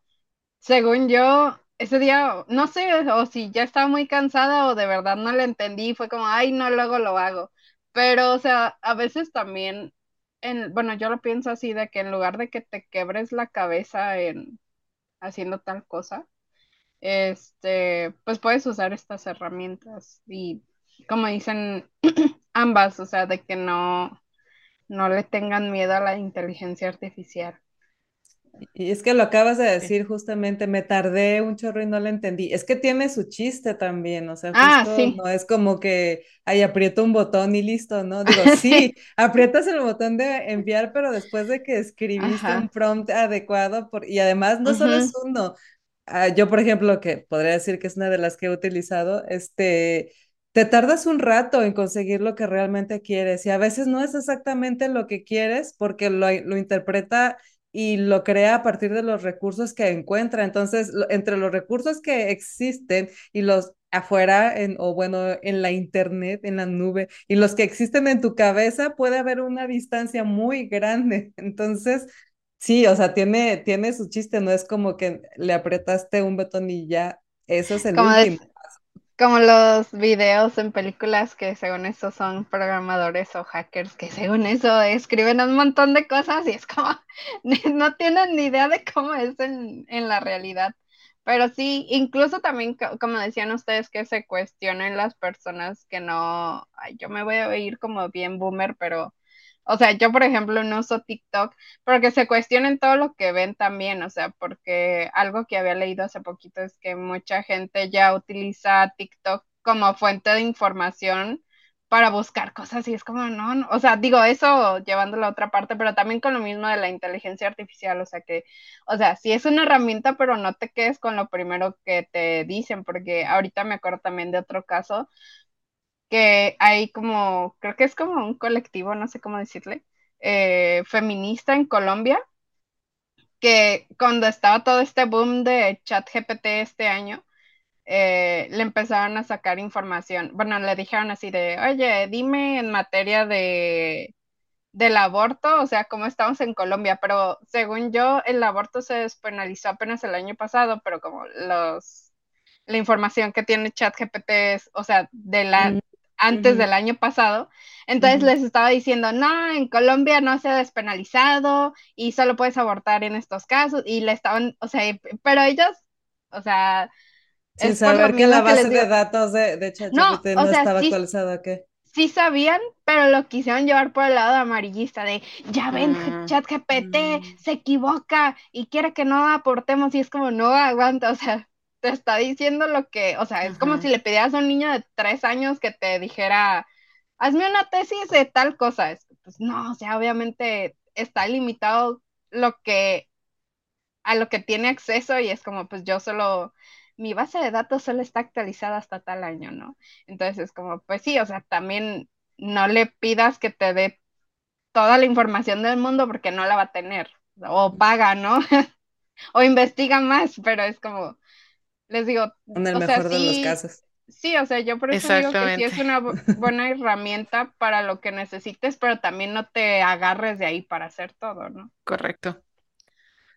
según yo, ese día, no sé, o si ya estaba muy cansada o de verdad no le entendí, fue como, ay, no, luego lo hago. Pero, o sea, a veces también, en, bueno, yo lo pienso así, de que en lugar de que te quebres la cabeza en haciendo tal cosa, este, pues puedes usar estas herramientas y como dicen ambas, o sea, de que no, no le tengan miedo a la inteligencia artificial. Y es que lo acabas de decir justamente, me tardé un chorro y no lo entendí. Es que tiene su chiste también, o sea, Ah, justo sí. no es como que, ay, aprieto un botón y listo, ¿no? Digo, sí, aprietas el botón de enviar, pero después de que escribiste un prompt adecuado, por... y además no solo es uno. Ah, yo, por ejemplo, que podría decir que es una de las que he utilizado, este, te tardas un rato en conseguir lo que realmente quieres y a veces no es exactamente lo que quieres porque lo, lo interpreta y lo crea a partir de los recursos que encuentra. Entonces, lo- entre los recursos que existen y los afuera, en, o bueno, en la internet, en la nube, y los que existen en tu cabeza, puede haber una distancia muy grande. Entonces, sí, o sea, tiene, tiene su chiste, no es como que le apretaste un botón y ya, eso es el Como, último. Como los videos en películas que según eso son programadores o hackers que según eso escriben un montón de cosas y es como, no tienen ni idea de cómo es en, en la realidad. Pero sí, incluso también, co- como decían ustedes, que se cuestionen las personas que no, yo me voy a oír como bien boomer, pero, o sea, yo por ejemplo no uso TikTok, pero que se cuestionen todo lo que ven también, o sea, porque algo que había leído hace poquito es que mucha gente ya utiliza TikTok como fuente de información para buscar cosas y es como, no, o sea, digo eso llevándolo a otra parte, pero también con lo mismo de la inteligencia artificial, o sea que, o sea, sí es una herramienta, pero no te quedes con lo primero que te dicen, porque ahorita me acuerdo también de otro caso que hay como, creo que es como un colectivo, no sé cómo decirle, eh, feminista en Colombia, que cuando estaba todo este boom de ChatGPT este año, eh, le empezaron a sacar información. Bueno, le dijeron así de, oye, dime en materia de del aborto, o sea, como estamos en Colombia, pero según yo, el aborto se despenalizó apenas el año pasado, pero como los la información que tiene ChatGPT es, o sea, de la Mm, antes del año pasado. Entonces les estaba diciendo, no, en Colombia no se ha despenalizado y solo puedes abortar en estos casos. Y le estaban, o sea, pero ellos, o sea, Sin saber que la base de datos de, de no, no sea, estaba sí, actualizada, ¿o qué? sí sabían, pero lo quisieron llevar por el lado amarillista de, ya ven, Mm, ChatGPT Mm, se equivoca y quiere que no aportemos y es como, no aguanta, o sea, te está diciendo lo que, o sea, es como si le pidieras a un niño de tres años que te dijera, hazme una tesis de tal cosa, es, pues no, o sea, obviamente está limitado lo que, a lo que tiene acceso y es como, pues yo solo... Mi base de datos solo está actualizada hasta tal año, ¿no? Entonces es como, pues sí, o sea, también no le pidas que te dé toda la información del mundo porque no la va a tener. O paga, ¿no? o investiga más, pero es como, les digo, En el o sea, mejor de los sí, casos. sí, o sea, yo por eso digo que sí es una bu- buena herramienta para lo que necesites, pero también no te agarres de ahí para hacer todo, ¿no? correcto.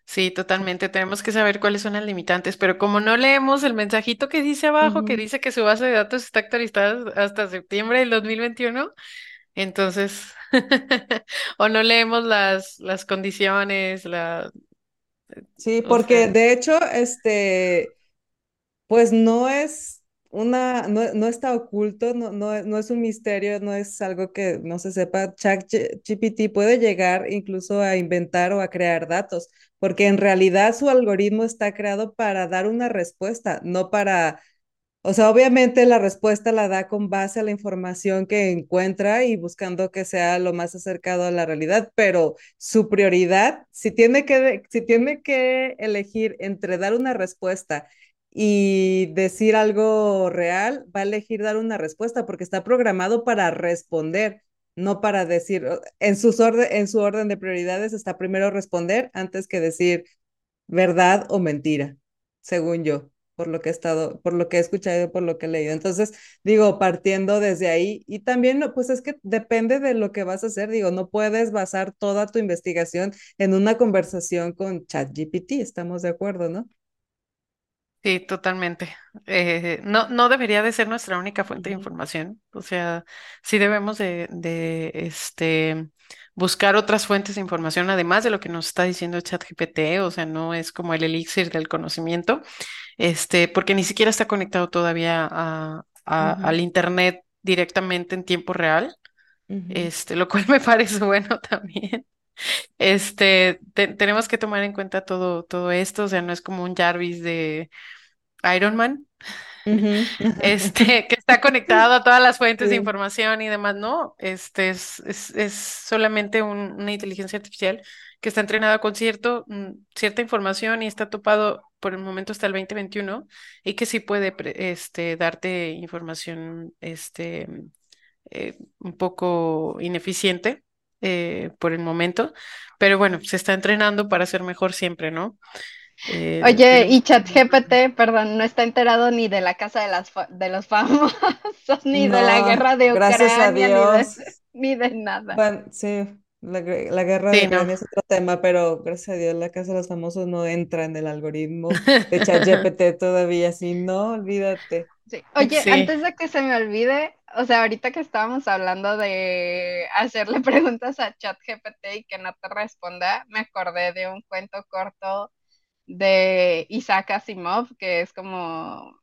Sí, totalmente. Tenemos que saber cuáles son las limitantes, pero como no leemos el mensajito que dice abajo, que dice que su base de datos está actualizada hasta septiembre del 2021, entonces, o no leemos las, las condiciones, la, Sí, o porque sea, de hecho, este, pues no es una, no, no está oculto, no, no, no es un misterio, no es algo que no se sepa. ChatGPT puede llegar incluso a inventar o a crear datos, porque en realidad su algoritmo está creado para dar una respuesta, no para O sea, obviamente la respuesta la da con base a la información que encuentra y buscando que sea lo más acercado a la realidad, pero su prioridad, si tiene que, si tiene que elegir entre dar una respuesta y decir algo real, va a elegir dar una respuesta porque está programado para responder, no para decir, en, sus orden, en su orden de prioridades está primero responder antes que decir verdad o mentira, según yo. por lo que he estado, por lo que he escuchado, por lo que he leído. Entonces, digo, partiendo desde ahí, y también, pues es que depende de lo que vas a hacer, digo, no puedes basar toda tu investigación en una conversación con ChatGPT, estamos de acuerdo, ¿no? Sí, totalmente. Eh, no, no debería de ser nuestra única fuente de información. O sea, sí debemos de, de este, buscar otras fuentes de información, además de lo que nos está diciendo ChatGPT. O sea, no es como el elixir del conocimiento, este, porque ni siquiera está conectado todavía a, al Internet directamente en tiempo real. Este, lo cual me parece bueno también. Este, te- tenemos que tomar en cuenta todo, todo esto. O sea, no es como un Jarvis de Iron Man este, que está conectado a todas las fuentes de información y demás. No, este es, es, es solamente un- una inteligencia artificial que está entrenada con cierto, mm, cierta información y está topado por el momento hasta el 2021 y que sí puede este, darte información este, eh, un poco ineficiente eh, por el momento, pero bueno, se está entrenando para ser mejor siempre, ¿no? Eh, Oye, y. ChatGPT, perdón, no está enterado ni de la casa de, las fa- de los famosos, ni de la guerra de gracias a Ucrania, ni de, Dios. ni de nada. Bueno, sí, la, gue- la guerra de no. Ucrania es otro tema, pero gracias a Dios la Casa de los Famosos no entra en el algoritmo de ChatGPT todavía, sí, no, olvídate. Sí. Oye, Sí. antes de que se me olvide, o sea, ahorita que estábamos hablando de hacerle preguntas a ChatGPT y que no te responda, me acordé de un cuento corto de Isaac Asimov, que es como,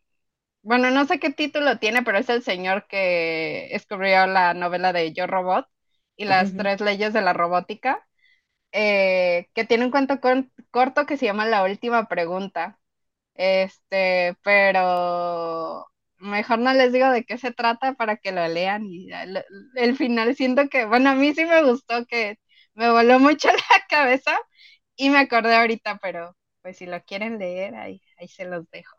bueno, no sé qué título tiene, pero es el señor que escribió la novela de Yo Robot y las tres leyes de la robótica, eh, que tiene un cuento con- corto que se llama La última pregunta. Este, pero mejor no les digo de qué se trata para que lo lean y el, el final siento que, bueno, a mí sí me gustó que me voló mucho la cabeza y me acordé ahorita, pero pues si lo quieren leer, ahí, ahí se los dejo.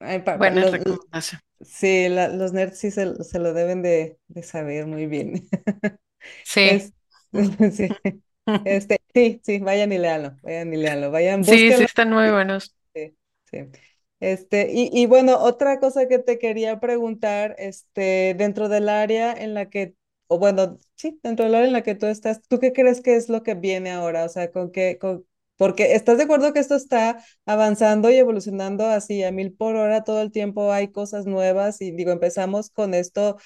ay, pa- Buena los- recomendación. sí, la- los nerds sí se, se lo deben de, de saber muy bien. Sí. Es, sí, este, sí, sí, vayan y léanlo, vayan y léanlo, vayan, Sí, sí, búsquenlo. están muy buenos. Sí, sí. Este, y, y bueno, otra cosa que te quería preguntar, este, dentro del área en la que, o bueno, sí, dentro del área en la que tú estás, ¿tú qué crees que es lo que viene ahora? O sea, con qué, con, porque estás de acuerdo que esto está avanzando y evolucionando así a mil por hora todo el tiempo, hay cosas nuevas y digo, empezamos con esto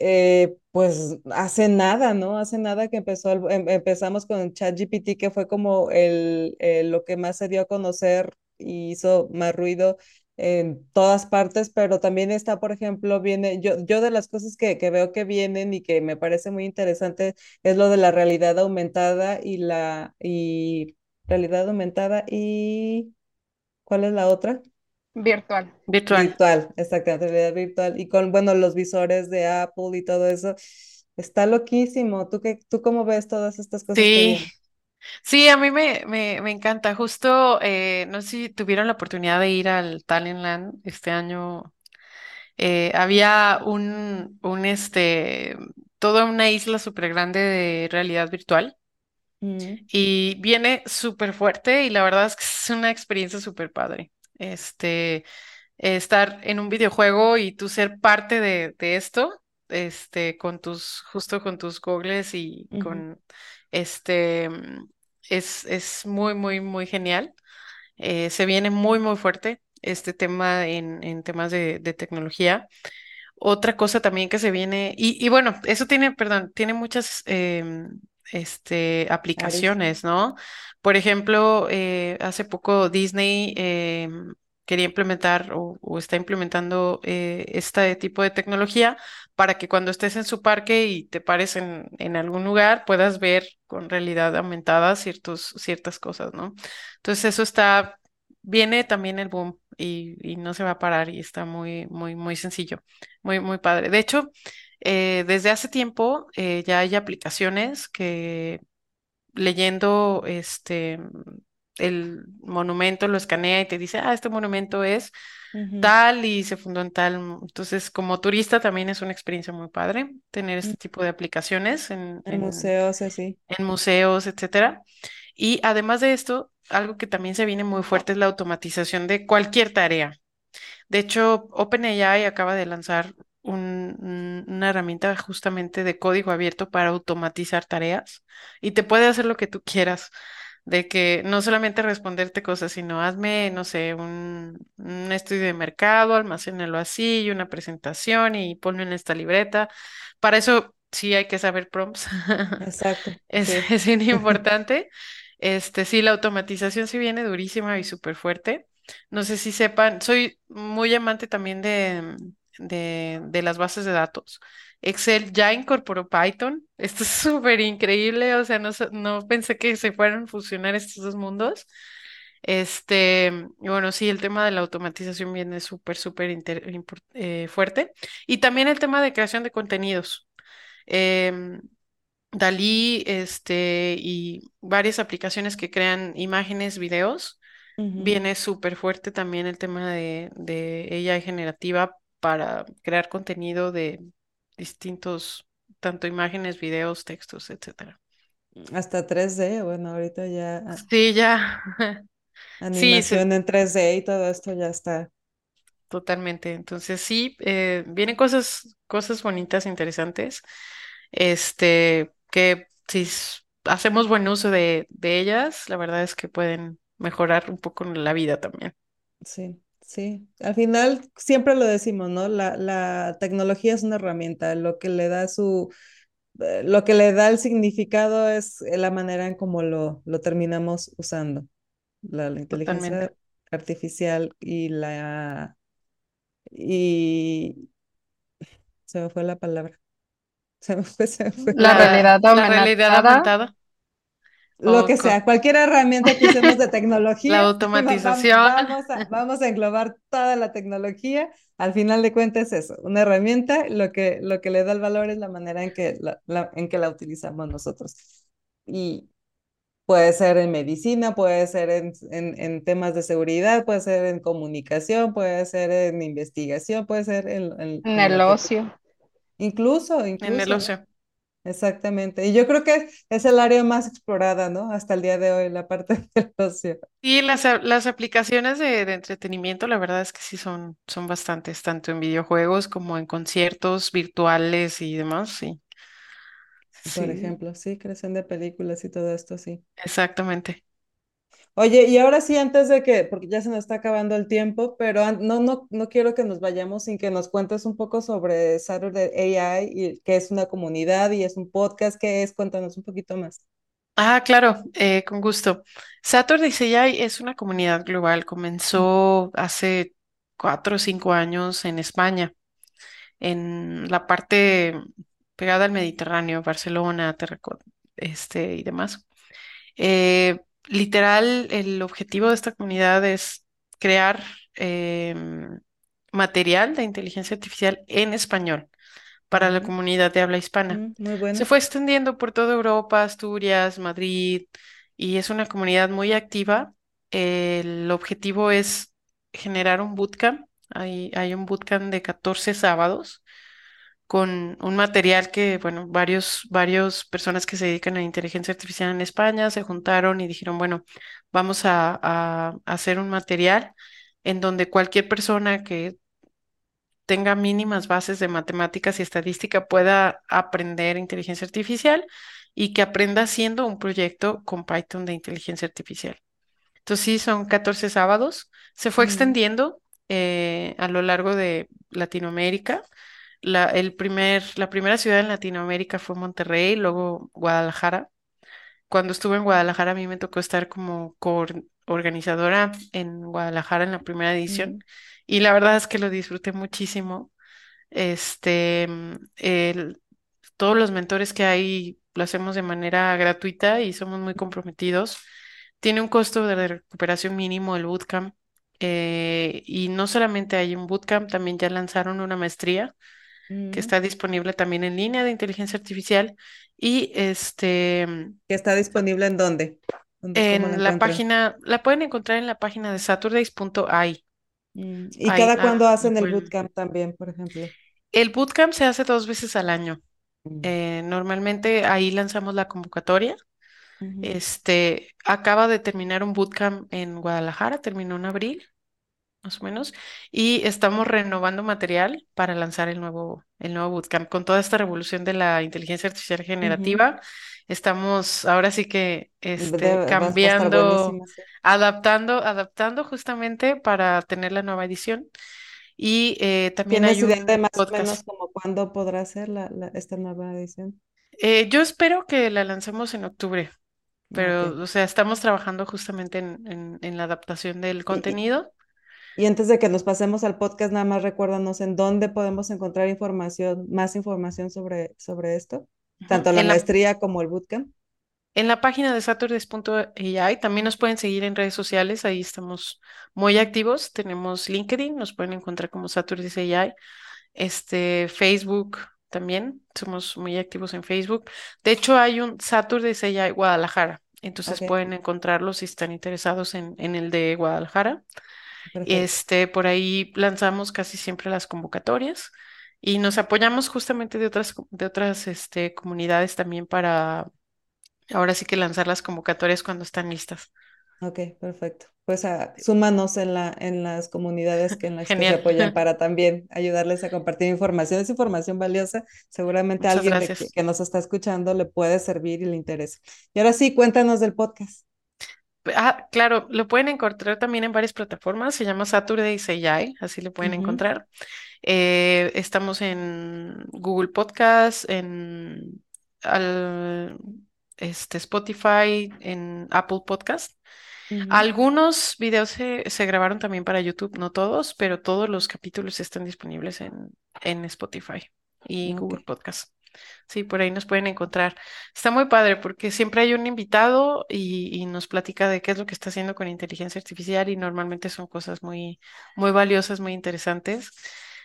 eh, pues hace nada, ¿no? Hace nada que empezó, el- em- empezamos con ChatGPT, que fue como el, el- lo que más se dio a conocer y hizo más ruido en todas partes, pero también está, por ejemplo, viene, yo, yo de las cosas que, que veo que vienen y que me parece muy interesante es lo de la realidad aumentada y la, y realidad aumentada y, ¿cuál es la otra? Virtual. Virtual. Virtual, exactamente, realidad virtual. Y con, bueno, los visores de Apple y todo eso. Está loquísimo. ¿Tú qué, tú cómo ves todas estas cosas Sí, sí, a mí me, me, me encanta. Justo, eh, no sé si tuvieron la oportunidad de ir al Talentland este año. eh, había un, un, este, toda una isla súper grande de realidad virtual Mm, y viene súper fuerte y la verdad es que es una experiencia súper padre. Este, estar en un videojuego y tú ser parte de, de esto, este, con tus, justo con tus goggles y con, este, es, es muy, muy, muy genial. Eh, se viene muy, muy fuerte este tema en, en temas de, de tecnología. Otra cosa también que se viene, y, y bueno, eso tiene, perdón, tiene muchas em, este, aplicaciones, ¿no? Por ejemplo, eh, hace poco Disney em, quería implementar o, o está implementando eh, este tipo de tecnología para que cuando estés en su parque y te pares en, en algún lugar puedas ver con realidad aumentada ciertos, ciertas cosas, ¿no? Entonces eso está, viene también el boom y, y no se va a parar y está muy, muy, muy sencillo. Muy, muy padre. De hecho, eh, desde hace tiempo eh, ya hay aplicaciones que leyendo este el monumento lo escanea y te dice, ah, este monumento es tal y se fundó en tal. Entonces, como turista también es una experiencia muy padre tener mm, este tipo de aplicaciones en, En en, museos, así. en museos, etcétera. Y además de esto, algo que también se viene muy fuerte es la automatización de cualquier tarea. De hecho, OpenAI acaba de lanzar un- un- una herramienta justamente de código abierto para automatizar tareas y te puede hacer lo que tú quieras, de que no solamente responderte cosas, sino hazme, no sé, un, un estudio de mercado, almacénalo así, y una presentación y ponlo en esta libreta. Para eso sí hay que saber prompts. Exacto, Es, sí. es bien importante. Este, sí, la automatización sí viene durísima y súper fuerte. No sé si sepan, soy muy amante también de, de, de las bases de datos. Excel ya incorporó Python. Esto es súper increíble. O sea, no, no pensé que se fueran a fusionar estos dos mundos. Este, y bueno, sí, el tema de la automatización viene súper, súper eh, fuerte. Y también el tema de creación de contenidos. Em, Dalí, este, y varias aplicaciones que crean imágenes, videos. Ujú. Viene súper fuerte también el tema de, de AI generativa para crear contenido de distintos, tanto imágenes, videos, textos, etcétera. Hasta 3D, bueno, ahorita ya Sí, ya. Sí, se- animación en 3D y todo esto ya está. totalmente. Entonces sí, eh, vienen cosas, cosas bonitas, interesantes. Este, que si hacemos buen uso de, de ellas, la verdad es que pueden mejorar un poco la vida también. Sí, sí. Al final siempre lo decimos, ¿no? La, la tecnología es una herramienta, lo que le da su, eh, lo que le da el significado es la manera en cómo lo, lo terminamos usando. La, la Totalmente. inteligencia artificial y la, y se me fue la palabra, se me fue, se me fue. La La, realidad la realidad aumentada Lo o que sea, cualquier herramienta que usemos de la tecnología, va- automatización, vamos a, vamos a englobar toda la tecnología. Al final de cuentas es eso, una herramienta, lo que, lo que le da el valor es la manera en que la, la- en que la utilizamos nosotros. Y puede ser en medicina, puede ser en, en, en temas de seguridad, puede ser en comunicación, puede ser en investigación, puede ser en, en, el ocio. incluso, en el incluso, ocio. Exactamente. Y yo creo que es el área más explorada, ¿no? Hasta el día de hoy, la parte del ocio. Y las, las aplicaciones de, de entretenimiento, la verdad es que sí son, son bastantes, tanto en videojuegos como en conciertos virtuales y demás, sí, Por sí, ejemplo, sí, creación de películas y todo esto, sí. exactamente. Oye, y ahora sí, antes de que, porque ya se nos está acabando el tiempo, pero no, no, no quiero que nos vayamos sin que nos cuentes un poco sobre Saturday AI, y, que es una comunidad y es un podcast, ¿qué es? Cuéntanos un poquito más. Ah, claro, eh, con gusto. Saturday AI es una comunidad global, comenzó hace cuatro o cinco años en España, en la parte pegada al Mediterráneo, Barcelona, Terracot, este y demás. Eh, literal, el objetivo de esta comunidad es crear em, material de inteligencia artificial en español para la comunidad de habla hispana. mm, muy Se bueno. fue extendiendo por toda Europa, Asturias, Madrid, y es una comunidad muy activa. El objetivo es generar un bootcamp. Hay, hay un bootcamp de 14 sábados con un material que, bueno, varios, varios personas que se dedican a inteligencia artificial en España se juntaron y dijeron, bueno, vamos a, a hacer un material en donde cualquier persona que tenga mínimas bases de matemáticas y estadística pueda aprender inteligencia artificial y que aprenda haciendo un proyecto con Python de inteligencia artificial. Entonces sí, son 14 sábados. Se fue Mm, extendiendo eh, a lo largo de Latinoamérica. La, el primer, la primera ciudad en Latinoamérica fue Monterrey, luego Guadalajara. Cuando estuve en Guadalajara, a mí me tocó estar como organizadora en Guadalajara en la primera edición y la verdad es que lo disfruté muchísimo. Este, mm, el- todos los mentores que hay lo hacemos de manera gratuita y somos muy comprometidos. Tiene un costo de recuperación mínimo el bootcamp. eh, y no solamente hay un bootcamp, también ya lanzaron una maestría que mm. está disponible también en línea de inteligencia artificial. Y este, mm, ¿Que está disponible en dónde? ¿Dónde, cómo la en la página, la pueden encontrar en la página de saturdays.ai. Mm, ¿Y cada ah, cuándo hacen el bootcamp también, por ejemplo? El bootcamp se hace dos veces al año. Mm, Eh, normalmente ahí lanzamos la convocatoria Este, acaba de terminar un bootcamp en Guadalajara, terminó en abril, más o menos, y estamos renovando material para lanzar el nuevo, el nuevo bootcamp. Con toda esta revolución de la inteligencia artificial generativa, estamos ahora sí que este, cambiando, adaptando, adaptando justamente para tener la nueva edición. Y eh, también hay un idea de más o menos como cuándo podrá ser la, esta nueva edición? Eh, yo espero que la lancemos en octubre, pero, o sea, estamos trabajando justamente en, en, la adaptación del contenido. Y, antes de que nos pasemos al podcast, nada más recuérdanos en dónde podemos encontrar información, más información sobre, sobre esto, tanto la maestría como el bootcamp. En la página de saturdes.ai también nos pueden seguir en redes sociales, ahí estamos muy activos. Tenemos LinkedIn, nos pueden encontrar como Saturdes.ai, este, Facebook también, somos muy activos en Facebook. De hecho, hay un Saturdes.ai Guadalajara, entonces pueden encontrarlo si están interesados en, en el de Guadalajara. Este, por ahí lanzamos casi siempre las convocatorias y nos apoyamos justamente de otras, de otras este, comunidades también para Ahora sí que lanzar las convocatorias cuando están listas. Ok, perfecto. Pues ah, súmanos en, la, en las comunidades que en las que se apoyan para también ayudarles a compartir información. Es información valiosa. Seguramente a alguien que, nos está escuchando le puede servir y le interesa. Y ahora sí, cuéntanos del podcast. Ah, claro, lo pueden encontrar también en varias plataformas. Se llama Saturday AI, así lo pueden encontrar. Eh, estamos en Google Podcast, en al, este, Spotify, en Apple Podcast. Algunos videos se, grabaron también para YouTube, no todos, pero todos los capítulos están disponibles en, en Spotify y Google Podcast. Sí, por ahí nos pueden encontrar. Está muy padre porque siempre hay un invitado y, y, nos platica de qué es lo que está haciendo con inteligencia artificial y normalmente son cosas muy, muy valiosas, muy interesantes.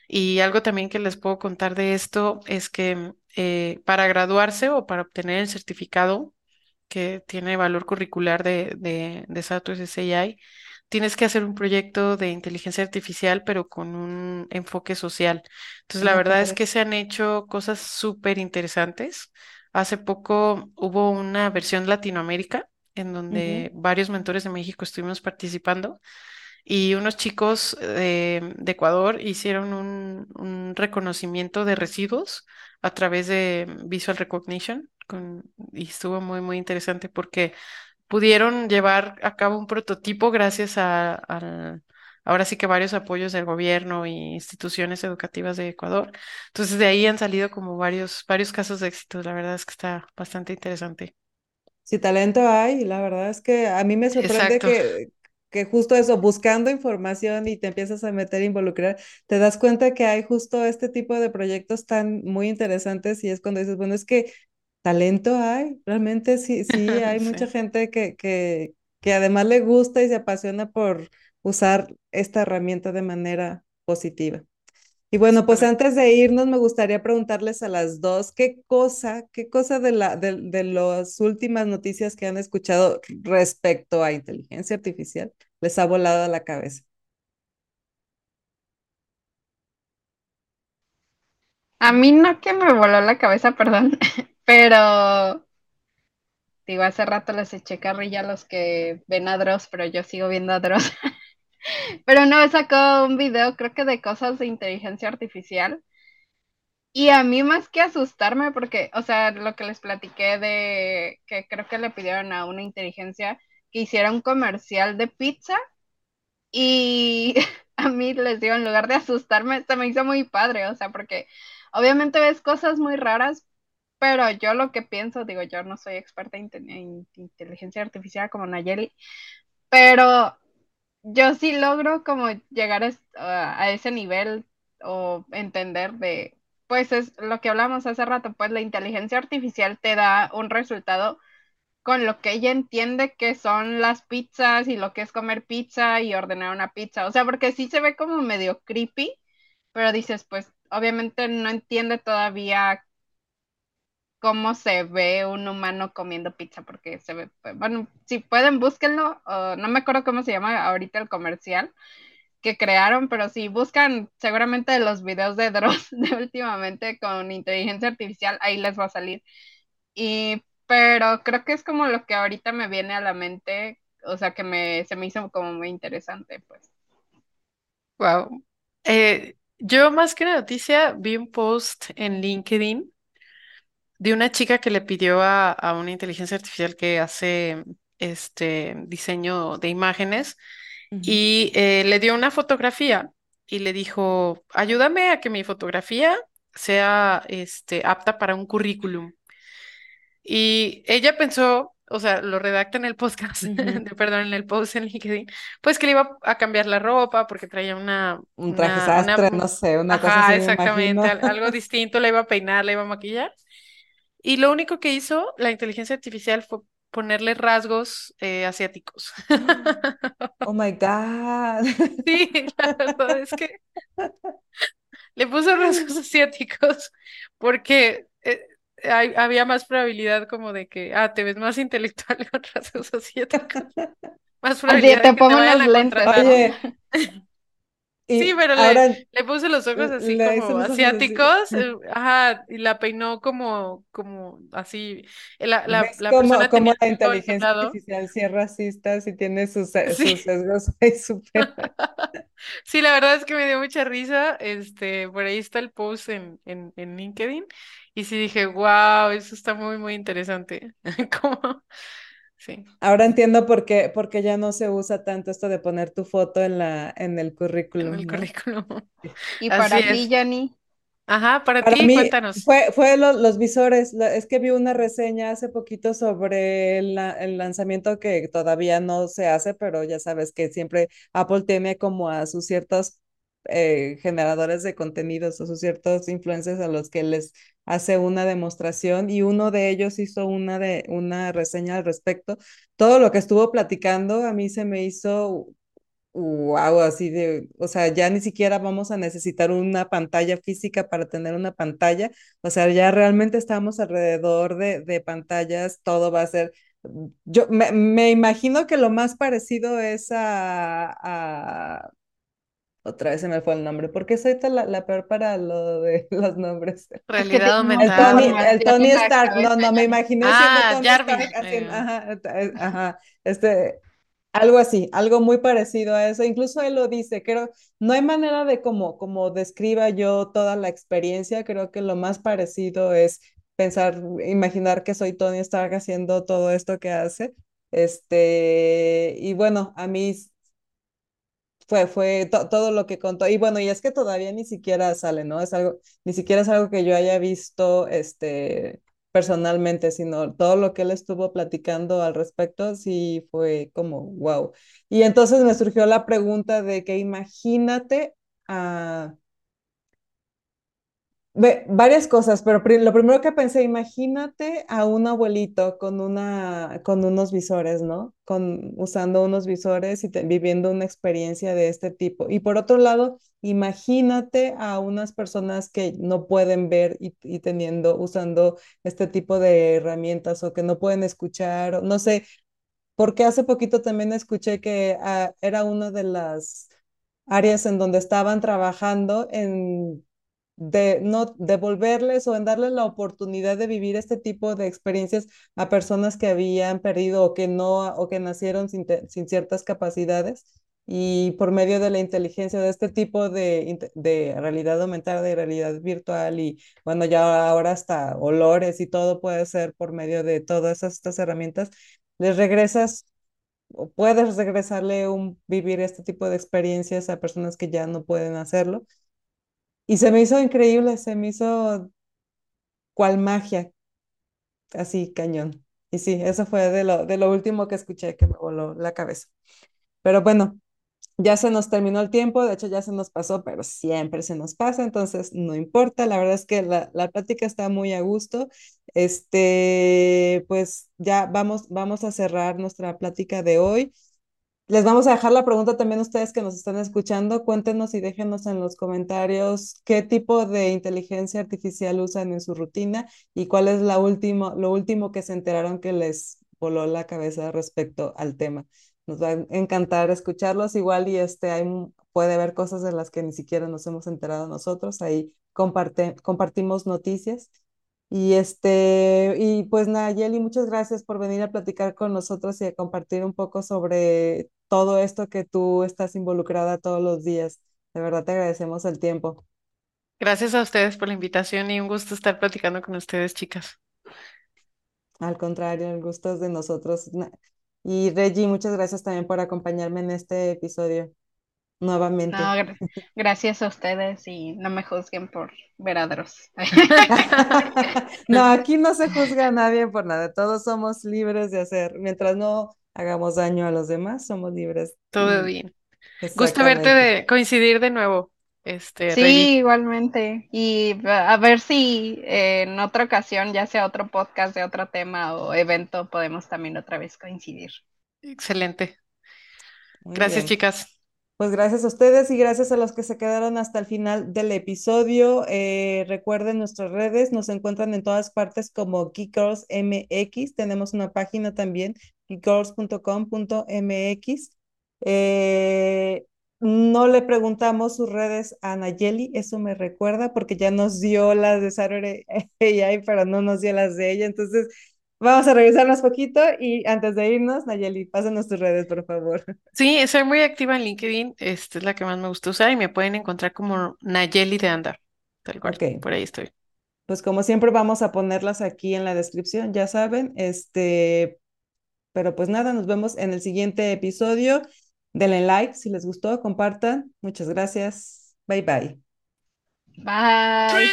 Y algo también que les puedo contar de esto es que eh, para graduarse o para obtener el certificado que tiene valor curricular de, de, de AI, tienes que hacer un proyecto de inteligencia artificial, pero con un enfoque social. Entonces, la ah, verdad es que se han hecho cosas súper interesantes. Hace poco hubo una versión Latinoamérica en donde varios mentores de México estuvimos participando y unos chicos de, Ecuador hicieron un, reconocimiento de residuos a través de Visual Recognition y estuvo muy, muy interesante porque pudieron llevar a cabo un prototipo gracias a, ahora sí que varios apoyos del gobierno y instituciones educativas de Ecuador. Entonces de ahí han salido como varios, varios casos de éxito. La verdad es que está bastante interesante. Sí, talento hay, la verdad es que a mí me sorprende que, que justo eso, buscando información y te empiezas a meter, a involucrar, te das cuenta que hay justo este tipo de proyectos tan muy interesantes y es cuando dices, bueno, es que talento hay, realmente sí, sí, hay mucha gente que, que, que además le gusta y se apasiona por usar esta herramienta de manera positiva. Y bueno, pues antes de irnos, me gustaría preguntarles a las dos, ¿qué cosa, qué cosa de, la, de, de las últimas noticias que han escuchado respecto a inteligencia artificial les ha volado a la cabeza? A mí no que me voló la cabeza, perdón, pero digo, hace rato les eché carrilla a los que ven a Dross, pero yo sigo viendo a Dross. Pero no, sacó un video, creo que de cosas de inteligencia artificial. Y a mí más que asustarme, porque, o sea, lo que les platiqué de que creo que le pidieron a una inteligencia que hiciera un comercial de pizza. Y a mí les digo, en lugar de asustarme, se me hizo muy padre, o sea, porque obviamente ves cosas muy raras, pero yo lo que pienso, digo, yo no soy experta en, en inteligencia artificial como Nayeli, pero yo sí logro como llegar a, ese nivel o entender de, pues es lo que hablamos hace rato, pues la inteligencia artificial te da un resultado con lo que ella entiende que son las pizzas y lo que es comer pizza y ordenar una pizza. O sea, porque sí se ve como medio creepy, pero dices, pues obviamente no entiende todavía cómo se ve un humano comiendo pizza, porque se ve, bueno, si pueden, búsquenlo, no me acuerdo cómo se llama ahorita el comercial que crearon, pero si buscan seguramente los videos de Dross de últimamente con inteligencia artificial, ahí les va a salir. Y, pero creo que es como lo que ahorita me viene a la mente, o sea, que me, se me hizo como muy interesante, pues. Wow. Eh, yo más que una noticia vi un post en LinkedIn de una chica que le pidió a, a una inteligencia artificial que hace este diseño de imágenes y eh, le dio una fotografía y le dijo, ayúdame a que mi fotografía sea este, apta para un currículum. Y ella pensó, o sea, lo redacta en el podcast, de, perdón, en el post en LinkedIn, pues que le iba a cambiar la ropa porque traía una, Un traje una, sastre, no sé, una cosa así exactamente, al- algo distinto, la iba a peinar, la iba a maquillar. Y lo único que hizo la inteligencia artificial fue ponerle rasgos eh, asiáticos. Oh my God. Sí, la verdad es que le puso rasgos asiáticos porque eh, hay- había más probabilidad como de que, ah, te ves más intelectual con rasgos asiáticos, más probabilidad de te que te pongo vayan a lentes. Oye, Sí, pero le, ahora le puso los ojos así le como ojos así. asiáticos, eh, ajá, y la peinó como, como así. La, la, ¿Ves la cómo, persona cómo la inteligencia artificial sí es racista, sí tiene sus, Sí, sus sesgos ahí súper? sí, la verdad es que me dio mucha risa. Este, por ahí está el post en, en, en LinkedIn. Y sí dije, wow, eso está muy, muy interesante. Como, sí, Ahora entiendo por qué, por qué ya no se usa tanto esto de poner tu foto en la, en el en currículum, el ¿no? currículum. Y Así para ti. Yanni, Ajá, para Para ti, mí cuéntanos. fue, fue lo- los visores. la- es que vi una reseña hace poquito sobre el, la- el lanzamiento que todavía no se hace, pero ya sabes que siempre Apple tiene como a sus ciertos eh, generadores de contenidos o ciertos influencers a los que les hace una demostración y uno de ellos hizo una, de, una reseña al respecto. Todo lo que estuvo platicando a mí se me hizo Wow, así de, o sea, ya ni siquiera vamos a necesitar una pantalla física para tener una pantalla, o sea, ya realmente estamos alrededor de, de pantallas, todo va a ser, yo me, me imagino que lo más parecido es a- otra vez se me fue el nombre, porque soy tan la, la peor para lo de los nombres. Realidad tiene El Tony, aumentada. el Tony Stark, no, no, me imaginé siendo Ah, Tony Stark haciendo, eh, ajá, eh, ajá, este, algo así, algo muy parecido a eso. Incluso él lo dice, creo, no hay manera de como, como describa yo toda la experiencia, creo que lo más parecido es pensar, imaginar que soy Tony Stark haciendo todo esto que hace. Este, y bueno, a mí fue, fue to- todo lo que contó. Y bueno, y es que todavía ni siquiera sale, ¿no? Es algo, ni siquiera es algo que yo haya visto, este, personalmente, sino todo lo que él estuvo platicando al respecto, sí fue como, wow. Y entonces me surgió la pregunta de que imagínate a Varias cosas, pero lo primero que pensé, imagínate a un abuelito con una, con unos visores, ¿no? Con, usando unos visores y viviendo una experiencia de este tipo. Y por otro lado, imagínate a unas personas que no pueden ver y, y teniendo, usando este tipo de herramientas o que no pueden escuchar, no sé, porque hace poquito también escuché que ah, era una de las áreas en donde estaban trabajando en de no devolverles o en darles la oportunidad de vivir este tipo de experiencias a personas que habían perdido o que no o que nacieron sin, sin ciertas capacidades y por medio de la inteligencia de este tipo de, de realidad aumentada, de realidad virtual y bueno, ya ahora hasta olores y todo puede ser por medio de todas estas herramientas, les regresas o puedes regresarle un vivir este tipo de experiencias a personas que ya no pueden hacerlo. Y se me hizo increíble, se me hizo cual magia, así cañón. Y sí, eso fue de lo, de lo último que escuché que me voló la cabeza. Pero bueno, ya se nos terminó el tiempo, de hecho ya se nos pasó, pero siempre se nos pasa, entonces no importa, la verdad es que la, la plática está muy a gusto. Este, pues ya vamos, vamos a cerrar nuestra plática de hoy. Les vamos a dejar la pregunta también a ustedes que nos están escuchando. Cuéntenos y déjenos en los comentarios qué tipo de inteligencia artificial usan en su rutina y cuál es la último, lo último que se enteraron que les voló la cabeza respecto al tema. Nos va a encantar escucharlos. Igual y este, hay, puede haber cosas de las que ni siquiera nos hemos enterado nosotros. Ahí comparte, compartimos noticias. Y este, y pues Nayeli, muchas gracias por venir a platicar con nosotros y a compartir un poco sobre todo esto que tú estás involucrada todos los días. De verdad te agradecemos el tiempo. Gracias a ustedes por la invitación y un gusto estar platicando con ustedes, chicas. Al contrario, el gusto es de nosotros. Y Reggie, muchas gracias también por acompañarme en este episodio nuevamente. No, gracias a ustedes y no me juzguen por veraderos. no, aquí no se juzga a nadie por nada, todos somos libres de hacer, mientras no hagamos daño a los demás, somos libres. Todo bien. Gusto verte de coincidir de nuevo. Este, sí, igualmente. Y a ver si eh, en otra ocasión, ya sea otro podcast de otro tema o evento, podemos también otra vez coincidir. Excelente. Gracias, chicas. Pues gracias a ustedes y gracias a los que se quedaron hasta el final del episodio. Eh, recuerden nuestras redes, nos encuentran en todas partes como Geekgirls MX. Tenemos una página también, geekgirls.com.mx. Eh, no le preguntamos sus redes a Nayeli, eso me recuerda porque ya nos dio las de Saturday AI, pero no nos dio las de ella. Entonces, vamos a revisarnos poquito y antes de irnos, Nayeli, pásanos tus redes, por favor. Sí, soy muy activa en LinkedIn, esta es la que más me gusta usar y me pueden encontrar como Nayeli de Andar, tal cual, por ahí estoy. Pues como siempre vamos a ponerlas aquí en la descripción, ya saben, este, pero pues nada, nos vemos en el siguiente episodio. Denle like si les gustó, compartan. Muchas gracias. Bye bye. Bye.